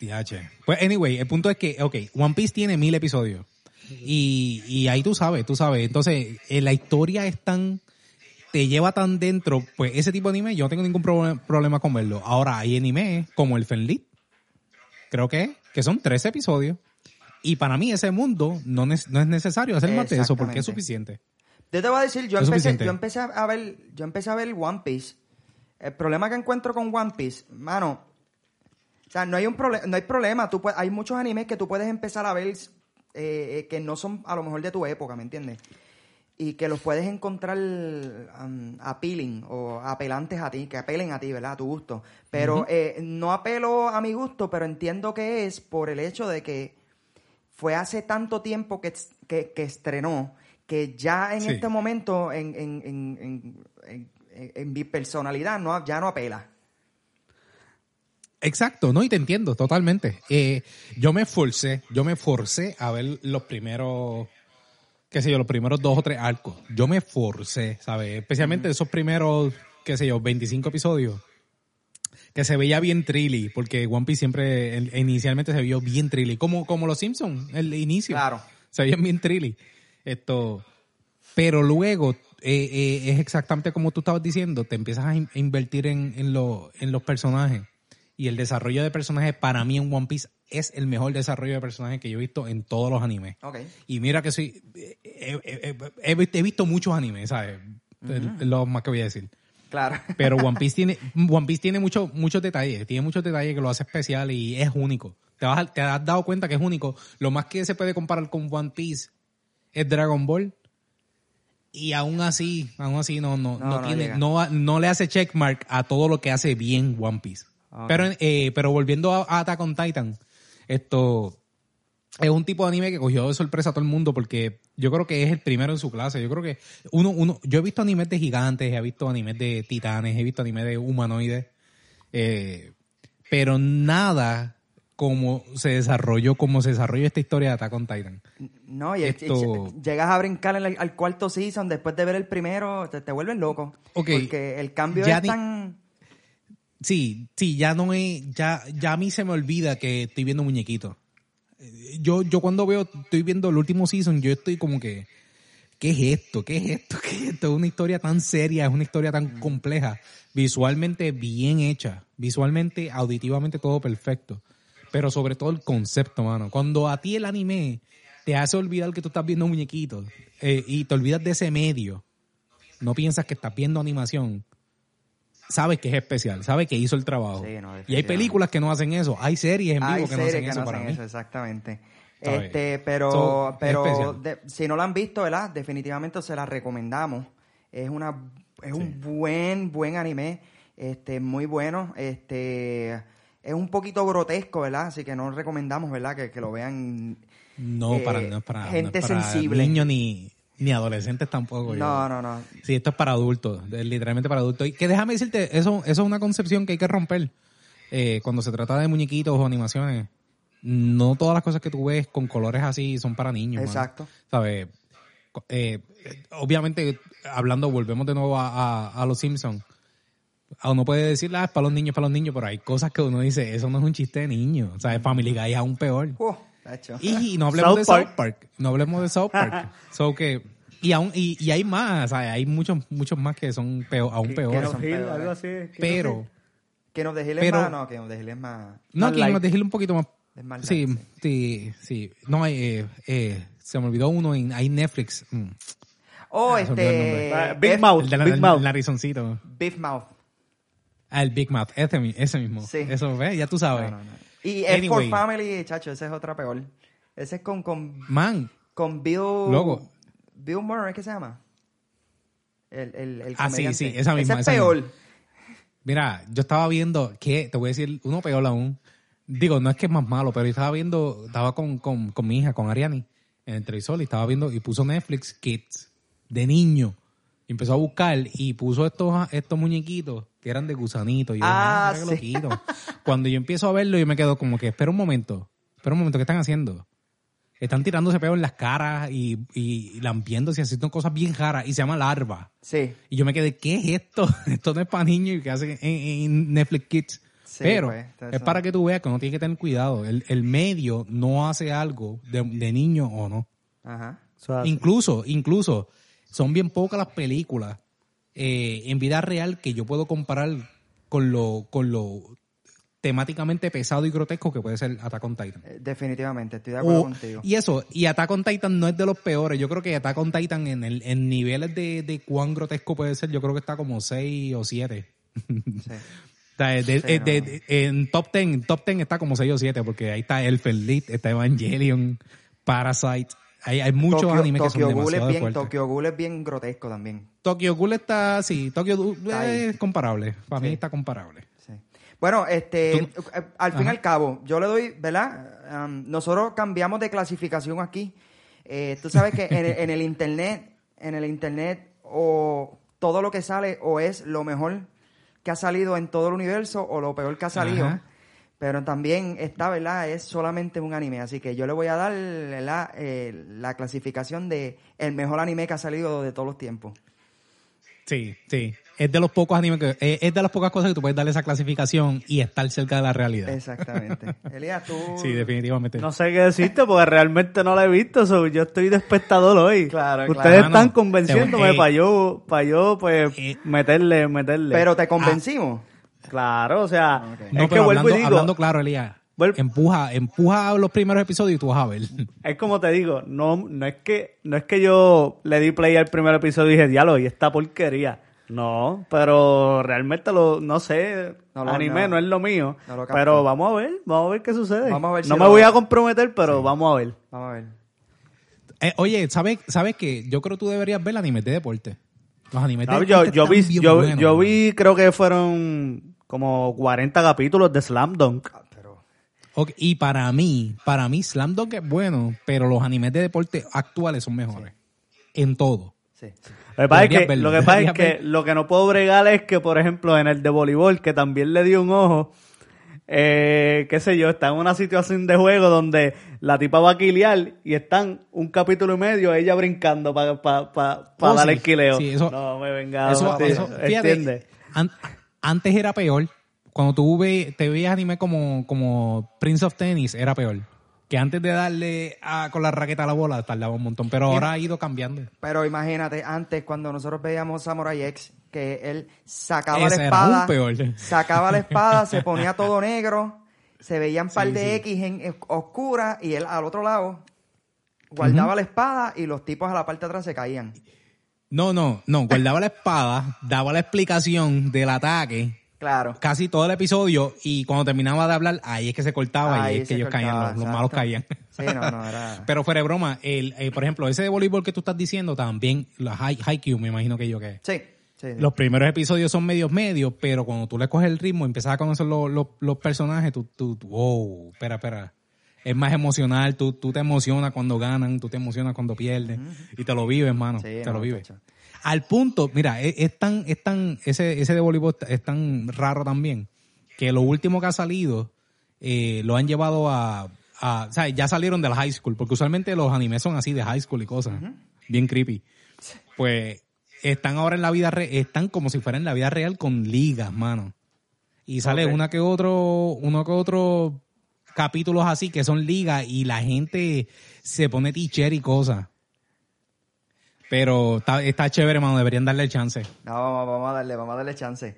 TH. Pues anyway, el punto es que, ok, One Piece tiene mil episodios. Y, y ahí tú sabes, tú sabes. Entonces, eh, la historia es tan, te lleva tan dentro, pues ese tipo de anime yo no tengo ningún proble- problema con verlo. Ahora, hay anime como el Fenlit, creo que, que son tres episodios. Y para mí ese mundo no, no es necesario hacer más de eso porque es suficiente. Yo te voy a decir, yo Es empecé, suficiente. yo empecé a ver, yo empecé a ver One Piece. El problema que encuentro con One Piece, mano, o sea, no hay un problema, no hay problema. Tú hay muchos animes que tú puedes empezar a ver eh, eh, que no son a lo mejor de tu época, ¿me entiendes? Y que los puedes encontrar um, appealing o apelantes a ti, que apelen a ti, ¿verdad? A tu gusto. Pero eh, no apelo a mi gusto, pero entiendo que es por el hecho de que fue hace tanto tiempo que, que, que estrenó que ya en Sí. este momento en, en, en, en, en- en- en mi personalidad no, ya no apela. Exacto, no, y te entiendo totalmente. Eh, yo me forcé, yo me forcé a ver los primeros, qué sé yo, los primeros dos o tres arcos. Yo me forcé, ¿sabes? Especialmente esos primeros, qué sé yo, 25 episodios. Que se veía bien trilly, porque One Piece siempre, el- inicialmente se vio bien trilly. Como, como los Simpsons, el inicio. Claro. Se veían bien trilly. Esto, pero luego eh, eh, es exactamente como tú estabas diciendo, te empiezas a in- a invertir en, en, lo- en los personajes. Y el desarrollo de personajes para mí en One Piece es el mejor desarrollo de personajes que yo he visto en todos los animes. Ok. Y mira que soy, he, visto- he visto muchos animes, ¿sabes? Es Lo más que voy a decir. Claro. Pero One Piece tiene, One Piece tiene muchos muchos detalles, tiene muchos detalles que lo hace especial y es único. Te, vas, a- te has dado cuenta que es único. Lo más que se puede comparar con One Piece es Dragon Ball. Y aún así, aún así no, no, No, tiene, no, no le hace checkmark a todo lo que hace bien One Piece. Pero, eh, pero volviendo a, a Attack on Titan, esto es un tipo de anime que cogió de sorpresa a todo el mundo porque yo creo que es el primero en su clase. Yo creo que uno, uno, yo he visto animes de gigantes, he visto animes de titanes, he visto animes de humanoides, eh, pero nada como se desarrolló, como se desarrolló esta historia de Attack on Titan. No, y, Esto- llegas a brincar en el- al cuarto season después de ver el primero, te, te vuelves loco. Porque el cambio Ya es ni- tan... Sí, sí, ya no es, ya, ya a mí se me olvida que estoy viendo muñequitos. Eh, Yo, yo cuando veo, estoy viendo el último season, yo estoy como que, ¿qué es esto? ¿Qué es esto? ¿Qué es esto? Es una historia tan seria, es una historia tan compleja, visualmente bien hecha, visualmente, auditivamente todo perfecto, pero sobre todo el concepto, mano. Cuando a ti el anime te hace olvidar que tú estás viendo muñequitos eh, y te olvidas de ese medio, no piensas que estás viendo animación, sabes que es especial, sabes que hizo el trabajo. Sí, no, y hay películas que no hacen eso, hay series en vivo Hay que no hacen que eso no para hacen mí. eso, exactamente. Este, pero, So, pero de- si no la han visto, ¿verdad? Definitivamente se la recomendamos. Es una, es un buen, buen anime, este, muy bueno, este, es un poquito grotesco, ¿verdad? Así que no recomendamos, ¿verdad? Que, que lo vean. No, eh, para, no para, gente no para sensible. ni, ni adolescentes tampoco. yo- No, no, no. Sí, esto es para adultos, es literalmente para adultos. Y que déjame decirte, eso, eso es una concepción que hay que romper. Eh, cuando se trata de muñequitos o animaciones, no todas las cosas que tú ves con colores así son para niños. Exacto. ¿Sabes? Eh, obviamente, hablando, volvemos de nuevo a, a, a los Simpsons. Uno puede decir, ah, es para los niños, para los niños, pero hay cosas que uno dice, eso no es un chiste de niños. O sea, Family Guy es aún peor. Uh, tacho. Y no hablemos South de Park. South Park. No hablemos de South Park. so que, y aún, y, y hay más, o sea, hay muchos, muchos más que son peor, aún peores. algo así. pero, Que nos de es pero- más, no, que nos de es más... no, Más que nos dejé un poquito más. Es más Sí, light, sí, sí. No, eh, eh, se me olvidó uno en, hay Netflix. Mm. Oh, Ah, este... Big Mouth. El de la, Big Mouth. narizoncito. Beef Mouth. Ah, el Big Mouth, ese, ese mismo. Sí. Eso, ¿ves? Ya tú sabes. No, no, no. Y F Anyway. for Family, chacho, ese es otra peor. Ese es con, con, Man, con Bill... Loco. Bill Murray, ¿qué se llama? El, el, el Ah, sí, sí, esa misma, Ese es esa peor. misma. Mira, yo estaba viendo que, te voy a decir, uno peor aún. Digo, no es que es más malo, pero yo estaba viendo, estaba con, con, con mi hija, con Ariani, en el televisor y estaba viendo, y puso Netflix Kids de niño. Y empezó a buscar y puso estos, estos muñequitos que eran de gusanito. Y yo, Ah, "Ah, sí. loquito". Cuando yo empiezo a verlo, yo me quedo como que, espera un momento, espera un momento, ¿qué están haciendo? Están tirándose peo en las caras y, y lampiéndose y haciendo cosas bien raras y se llama larva. Sí, Y yo me quedé, ¿qué es esto? Esto no es para niños y que hacen en, en Netflix Kids. Sí, Pero pues, es para que tú veas que uno tiene que tener cuidado. El, el medio no hace algo de, de niño o no. Ajá. Incluso, incluso, son bien pocas las películas eh, en vida real que yo puedo comparar con lo, con lo temáticamente pesado y grotesco que puede ser Attack on Titan. Eh, Definitivamente, estoy de acuerdo O- contigo. y eso, y Attack on Titan no es de los peores. Yo creo que Attack on Titan en, el, en niveles de, de cuán grotesco puede ser, yo creo que está como 6 o 7. Sí. O sea, de- Sí, de- no. de- de- en top 10, en top 10 está como 6 o 7, porque ahí está Elfen está Evangelion, Parasite. Hay, hay muchos Tokyo, animes que son Ghoul es demasiado bien, fuertes. Tokyo Ghoul es bien grotesco también. Tokyo Ghoul está, sí, Tokyo Ghoul es comparable. Para Sí. mí está comparable. Sí. Bueno, este, Tú- eh, al fin y al cabo, yo le doy, ¿verdad? Um, nosotros cambiamos de clasificación aquí. Eh, tú sabes que en el, en el internet, en el internet, o todo lo que sale o es lo mejor que ha salido en todo el universo o lo peor que ha salido. Ajá. Pero también está, ¿verdad? Es solamente un anime. Así que yo le voy a dar ¿verdad? Eh, la clasificación de el mejor anime que ha salido de todos los tiempos. Sí, sí. Es de los pocos animes que, eh, es de las pocas cosas que tú puedes darle esa clasificación y estar cerca de la realidad. Exactamente. Elías, tú... Sí, definitivamente. No sé qué decirte porque realmente no la he visto. so, yo estoy de espectador hoy. Claro, Ustedes claro. están convenciéndome te- para yo, para yo, pues, Eh. meterle, meterle. Pero te convencimos. Claro, o sea, es No, que pero vuelvo hablando, y digo, hablando claro, Elías, Vuelvo- empuja, empuja los primeros episodios y tú vas a ver. es como te digo, no, no es que, no es que yo le di play al primer episodio y dije, diálogo, y esta porquería. No, pero realmente lo, no sé, No lo- anime no. no, es lo mío. No lo capto. pero vamos a ver, vamos a ver qué sucede. Vamos a ver si no me voy a comprometer, pero vamos a ver. Vamos a ver. Eh, oye, ¿sabes sabes que Yo creo que tú deberías ver animes de deporte. Los animes de yo, deporte yo vi, yo, yo vi, creo que fueron como 40 capítulos de Slam Dunk. Ah, pero... Ok, y para mí, para mí Slam Dunk es bueno, pero los animes de deporte actuales son mejores. En todo. Sí, sí. Lo que pasa es que, verlo, lo, que, pasa es que lo que no puedo bregar es que, por ejemplo, en el de voleibol, que también le dio un ojo, eh, qué sé yo, está en una situación de juego donde la tipa va a quiliar y están un capítulo y medio ella brincando para pa, pa, pa Oh, darle sí. el quileo. Sí, eso- no me venga, Eso, eso, fíjate, ¿entiendes? an- antes era peor. Cuando tú ve, te veías anime como, como Prince of Tennis, era peor. Que antes de darle a- con la raqueta a la bola tardaba un montón, pero ahora ha ido cambiando. Pero imagínate, antes cuando nosotros veíamos Samurai X, que él sacaba Ese la espada, sacaba la espada, se ponía todo negro, se veían par Sí, de sí. X en, en oscura y él al otro lado guardaba la espada y los tipos a la parte de atrás se caían. No, no, no. Guardaba la espada, daba la explicación del ataque, Claro. casi todo el episodio, y cuando terminaba de hablar, ahí es que se cortaba Ahí y es que ellos cortaba, caían, los, malos caían. Sí, no, no, era... Pero fuera de broma, el, eh, por ejemplo, ese de voleibol que tú estás diciendo también, la Hai- Haikyuu, me imagino que yo que. Sí, sí. sí. Los primeros episodios son medios medios, pero cuando tú le coges el ritmo, empiezas a conocer los, los, los personajes, tú, tú, wow, espera, espera. Es más emocional, tú, tú te emocionas cuando ganan, tú te emocionas cuando pierden, y te lo vives, mano, Sí, te no, lo vives. Al punto, mira, es, es tan, es tan, ese, ese de voleibol es tan raro también, que lo último que ha salido, eh, lo han llevado a, a, o sea, ya salieron de la high school, porque usualmente los animes son así de high school y cosas, bien creepy. Pues, están ahora en la vida real, están como si fueran en la vida real con ligas, mano. Y sale una que otro, uno que otro capítulos así que son ligas y la gente se pone teacher y cosas. Pero está, está chévere, mano, deberían darle el chance. No, vamos, vamos a darle, vamos a darle chance.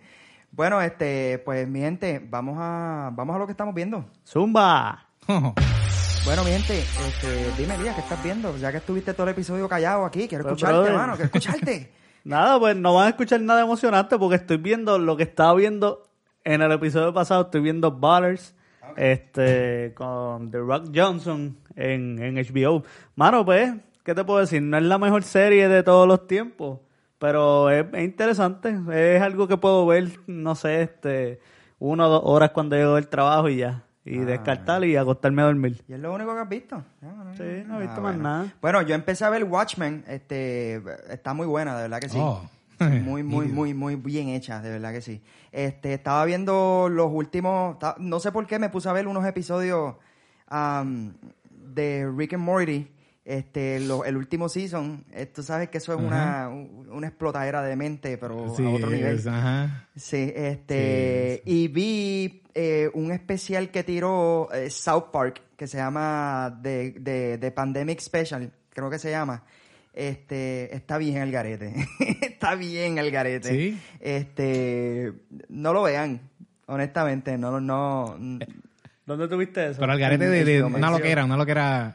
Bueno, este, pues mi gente, vamos a, vamos a lo que estamos viendo. Zumba. Bueno, mi gente, este, dime, Elías, ¿qué estás viendo? Ya que estuviste todo el episodio callado aquí, quiero Pues, escucharte, brother. hermano, quiero escucharte. Nada, pues no van a escuchar nada emocionante porque estoy viendo lo que estaba viendo en el episodio pasado. Estoy viendo Este, con The Rock Johnson en, en HBO. Mano, pues, ¿qué te puedo decir? No es la mejor serie de todos los tiempos, pero es, es interesante. Es algo que puedo ver, no sé, este, una o dos horas cuando llego del trabajo y ya. Y Ah. descartar y acostarme a dormir. ¿Y es lo único que has visto? No, no, Sí, no he Ah, visto más bueno. nada. Bueno, yo empecé a ver Watchmen, este, está muy buena, de verdad que sí. Oh. Muy, muy, muy, muy bien hecha, de verdad que sí. Este, estaba viendo los últimos, no sé por qué me puse a ver unos episodios am, de Rick and Morty Este, lo- el último season, eh, tú sabes que eso es una, un- una explotadera de mente, pero Sí, a otro nivel. es- ajá. Sí, este, y vi eh, un especial que tiró eh, South Park, que se llama The, The- The Pandemic Special, creo que se llama. Este, está bien el garete. está bien el garete. Sí. Este, no lo vean, honestamente, no, no, ¿Dónde tuviste eso? Pero al garete de, de una loquera, una loquera.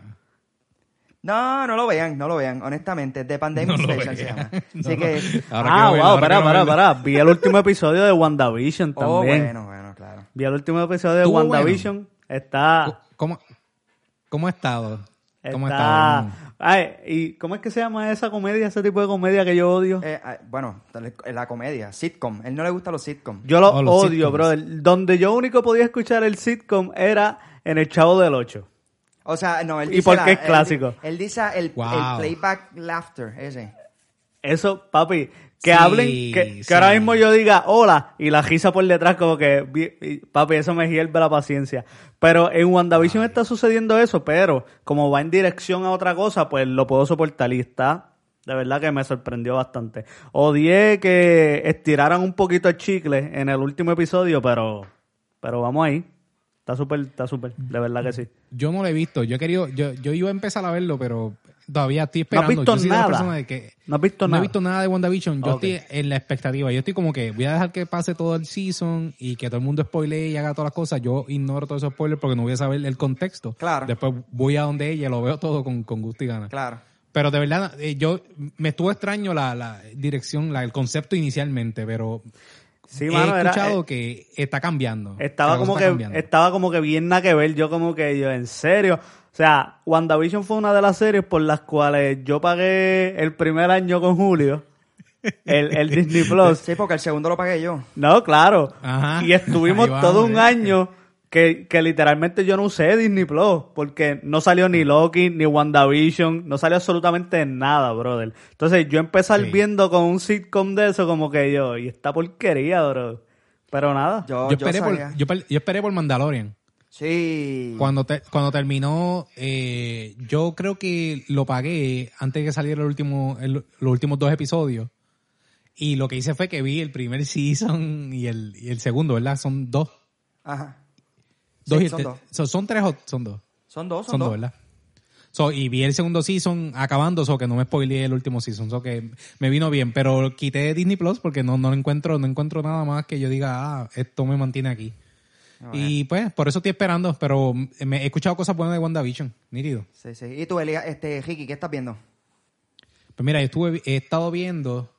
no, no lo vean, no lo vean, honestamente, The Pandemic No Special se llama. No Así que, Ahora ah, wow, pará, pará, pará. Vi el último episodio de WandaVision oh, también. bueno, bueno, claro. Vi el último episodio de WandaVision. Está... ¿Cómo, cómo ha estado? ¿Cómo ha Está... estado? Ay, ¿y cómo es que se llama esa comedia, ese tipo de comedia que yo odio? Eh, ah, bueno, la comedia, sitcom. Él no le gusta los sitcom. Yo lo Oh, los odio, sitcoms. brother. Donde yo único podía escuchar el sitcom era en El Chavo del Ocho. O sea, no, él ¿Y dice... por la- qué es él- clásico? Él, dice el, Wow. el playback laughter, ese. Eso, papi, que Sí, hablen, que, ahora mismo yo diga hola y la risa por detrás como que, papi, eso me hierve la paciencia. Pero en WandaVision está sucediendo eso, pero como va en dirección a otra cosa, pues lo puedo soportar y está, de verdad que me sorprendió bastante. Odié que estiraran un poquito el chicle en el último episodio, pero, pero vamos ahí. Está súper, está súper, de verdad que sí. Yo no lo he visto. Yo he querido, yo, yo iba a empezar a verlo, pero todavía estoy ¿No has esperando. visto yo nada? de que ¿No has visto no nada? he visto nada de WandaVision. Yo estoy en la expectativa. Yo estoy como que voy a dejar que pase todo el season y que todo el mundo spoilee y haga todas las cosas. Yo ignoro todos esos spoilers porque no voy a saber el contexto. Claro. Después voy a donde ella, lo veo todo con, con gusto y ganas. Claro. Pero de verdad, eh, yo me estuvo extraño la, la dirección, la, el concepto inicialmente, pero Sí, he mano, era- escuchado eh, que está cambiando. Estaba como que cambiando. estaba como que bien nada que ver, yo como que yo en serio, o sea, WandaVision fue una de las series por las cuales yo pagué el primer año con Julio, el, el Disney Plus. Sí, porque el segundo lo pagué yo. No, claro. Ajá. Y estuvimos vamos, todo un eh. año que, que literalmente yo no usé Disney Plus porque no salió ni Loki, ni WandaVision, no salió absolutamente nada, brother. Entonces yo empecé Sí. viendo con un sitcom de eso como que yo, y esta porquería, bro. Pero nada. Yo, Yo yo esperé, por, yo esperé por Mandalorian. Sí. Cuando, te- cuando terminó, eh, yo creo que lo pagué antes de que saliera el último, el- los últimos dos episodios. Y lo que hice fue que vi el primer season y el, y el segundo, ¿verdad? Son dos. Ajá. dos Sí, y son dos. so- son tres o son dos. Son dos, son, Son dos, dos. ¿verdad? So, y vi el segundo season acabando, so que no me spoileé el último season, so que me vino bien, pero quité Disney Plus porque no, no encuentro, no encuentro nada más que yo diga, ah, esto me mantiene aquí. Y pues, por eso estoy esperando, pero me he escuchado cosas buenas de WandaVision, nítido. Sí, sí. ¿Y tú, Elia, este, Ricky, qué estás viendo? Pues mira, yo estuve, he estado viendo,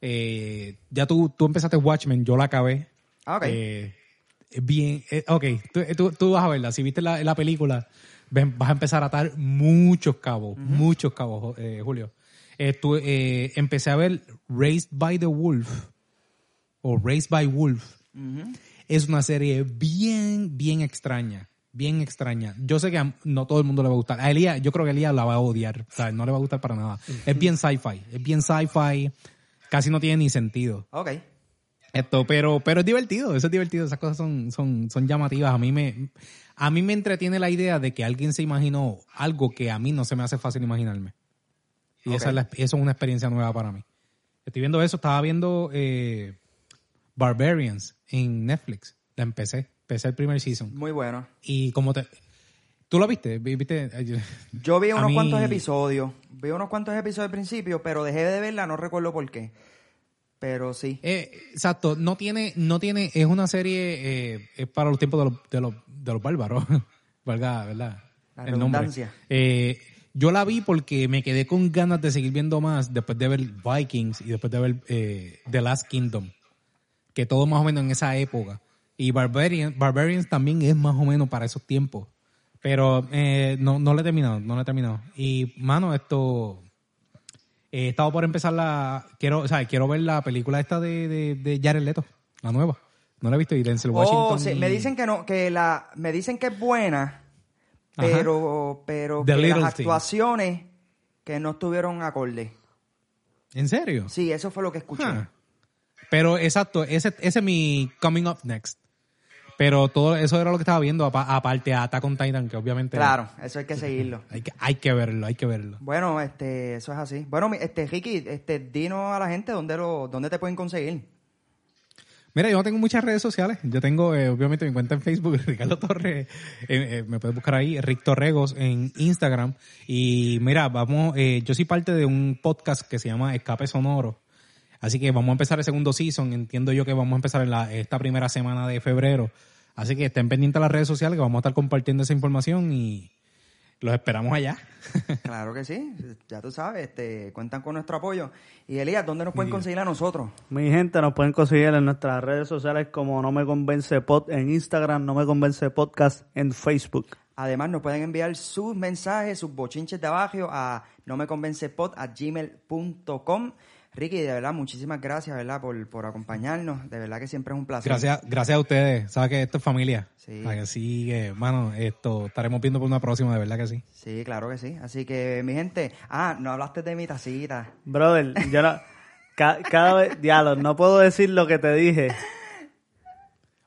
eh, ya tú, tú empezaste Watchmen, yo la acabé. Ah, ok. Eh, bien, eh, ok, tú, tú- tú vas a verla, si viste la, la película, ven- vas a empezar a atar muchos cabos, muchos cabos, eh, Julio. Eh, tú, eh, empecé a ver Raised by the Wolf, o Raised by Wolf. Es una serie bien, bien extraña. Bien extraña. Yo sé que a no todo el mundo le va a gustar. A Elías, yo creo que Elías la va a odiar. O sea, no le va a gustar para nada. Es bien sci-fi. Es bien sci-fi. Casi no tiene ni sentido. Ok. Esto, pero, pero es divertido, eso es divertido, esas cosas son, son, son llamativas. A mí me, a mí me entretiene la idea de que alguien se imaginó algo que a mí no se me hace fácil imaginarme. Y esa es la- eso es una experiencia nueva para mí. Estoy viendo eso, estaba viendo eh, Barbarians en Netflix. La empecé, empecé el primer season. Muy bueno. Y como te, ¿tú lo viste? Vi- ¿Viste? Yo vi unos mí- cuantos episodios. Vi unos cuantos episodios al principio, pero dejé de verla, no recuerdo por qué. Pero sí. Eh, exacto, no tiene, no tiene, es una serie, eh, es para los tiempos de los, de los, de los bárbaros, valga, ¿verdad? La El nombre. redundancia. Eh, yo la vi porque me quedé con ganas de seguir viendo más después de ver Vikings y después de ver The Last Kingdom, que todo más o menos en esa época. Y Barbarian, Barbarians también es más o menos para esos tiempos. Pero eh, no, no lo he terminado, no lo he terminado. Y, mano, esto... eh, he estado por empezar la... Quiero, o sea, quiero ver la película esta de, de, de Jared Leto, la nueva. No la he visto y Denzel Washington. Oh, sí, y- me dicen que no, que la, me dicen que es buena, Ajá. pero, pero que las actuaciones que no estuvieron acorde. ¿En serio? Sí, eso fue lo que escuché. Pero exacto, ese, ese es mi coming up next. Pero todo eso era lo que estaba viendo, apa- aparte a Attack on Titan, que obviamente... Claro, eso hay que seguirlo. Hay que, hay que verlo, hay que verlo. Bueno, este, eso es así. Bueno, este, Ricky, este, dinos a la gente dónde lo, dónde te pueden conseguir. Mira, yo no tengo muchas redes sociales. Yo tengo, eh, obviamente, mi cuenta en Facebook, Ricardo Torres. eh, eh, me puedes buscar ahí, Rick Torregos, en Instagram. Y mira, vamos, eh, yo soy parte de un podcast que se llama Escape Sonoro. Así que vamos a empezar el segundo season. Entiendo yo que vamos a empezar en la, esta primera semana de febrero. Así que estén pendientes a las redes sociales que vamos a estar compartiendo esa información y los esperamos allá. Claro que sí, ya tú sabes, este, cuentan con nuestro apoyo. Y Elías, ¿dónde nos pueden conseguir a nosotros? Mi gente nos pueden conseguir en nuestras redes sociales como No Me Convence Pod en Instagram, No Me Convence Podcast en Facebook. Además, nos pueden enviar sus mensajes, sus bochinches de abajo a no me convence a gmail.com. Ricky, de verdad, muchísimas gracias, ¿verdad? Por, por acompañarnos. De verdad que siempre es un placer. Gracias, gracias a ustedes. Sabes que esto es familia. Sí. Así que, mano, esto estaremos viendo por una próxima, de verdad que sí. Sí, claro que sí. Así que, mi gente, ah, no hablaste de mi tacita. Brother, yo no, ca- cada vez, diablo, no puedo decir lo que te dije.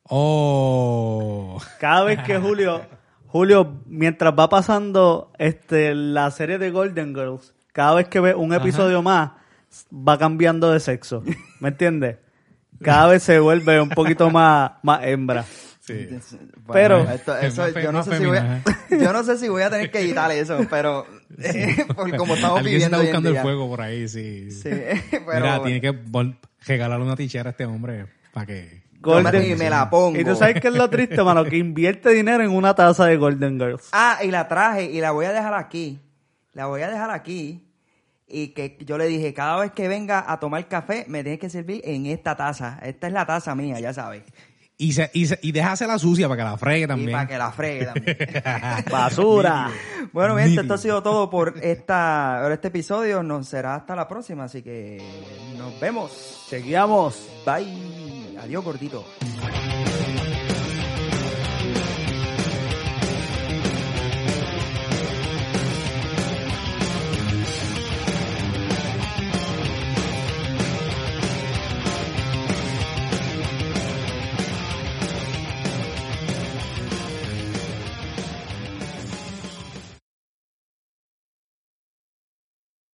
Oh. Cada vez que Julio, Julio, mientras va pasando este la serie de Golden Girls, cada vez que ve un episodio más, va cambiando de sexo. ¿Me entiendes? Cada vez se vuelve un poquito más, más hembra. Sí. Bueno, Pero- esto- eso, yo, no sé si voy a, femina, yo no sé si voy a tener que editar eso, pero eh, por como estamos Alguien viviendo está hoy en buscando el fuego por ahí, sí. Sí, pero Mira, tiene que regalarle una tichera a este hombre para que... Golden- y me la pongo. Y tú sabes que es lo triste, mano, que invierte dinero en una taza de Golden Girls. Ah, y la traje y la voy a dejar aquí. La voy a dejar aquí. Y que yo le dije, cada vez que venga a tomar café, me tienes que servir en esta taza. Esta es la taza mía, ya sabes. Y, se, y, se, y déjasela sucia para que la fregue Y también. para que la fregue también. Basura. bueno, mi gente, esto ha sido todo por esta por este episodio. Nos será hasta la próxima, así que nos vemos. Chequeamos. Bye. Adiós, gordito.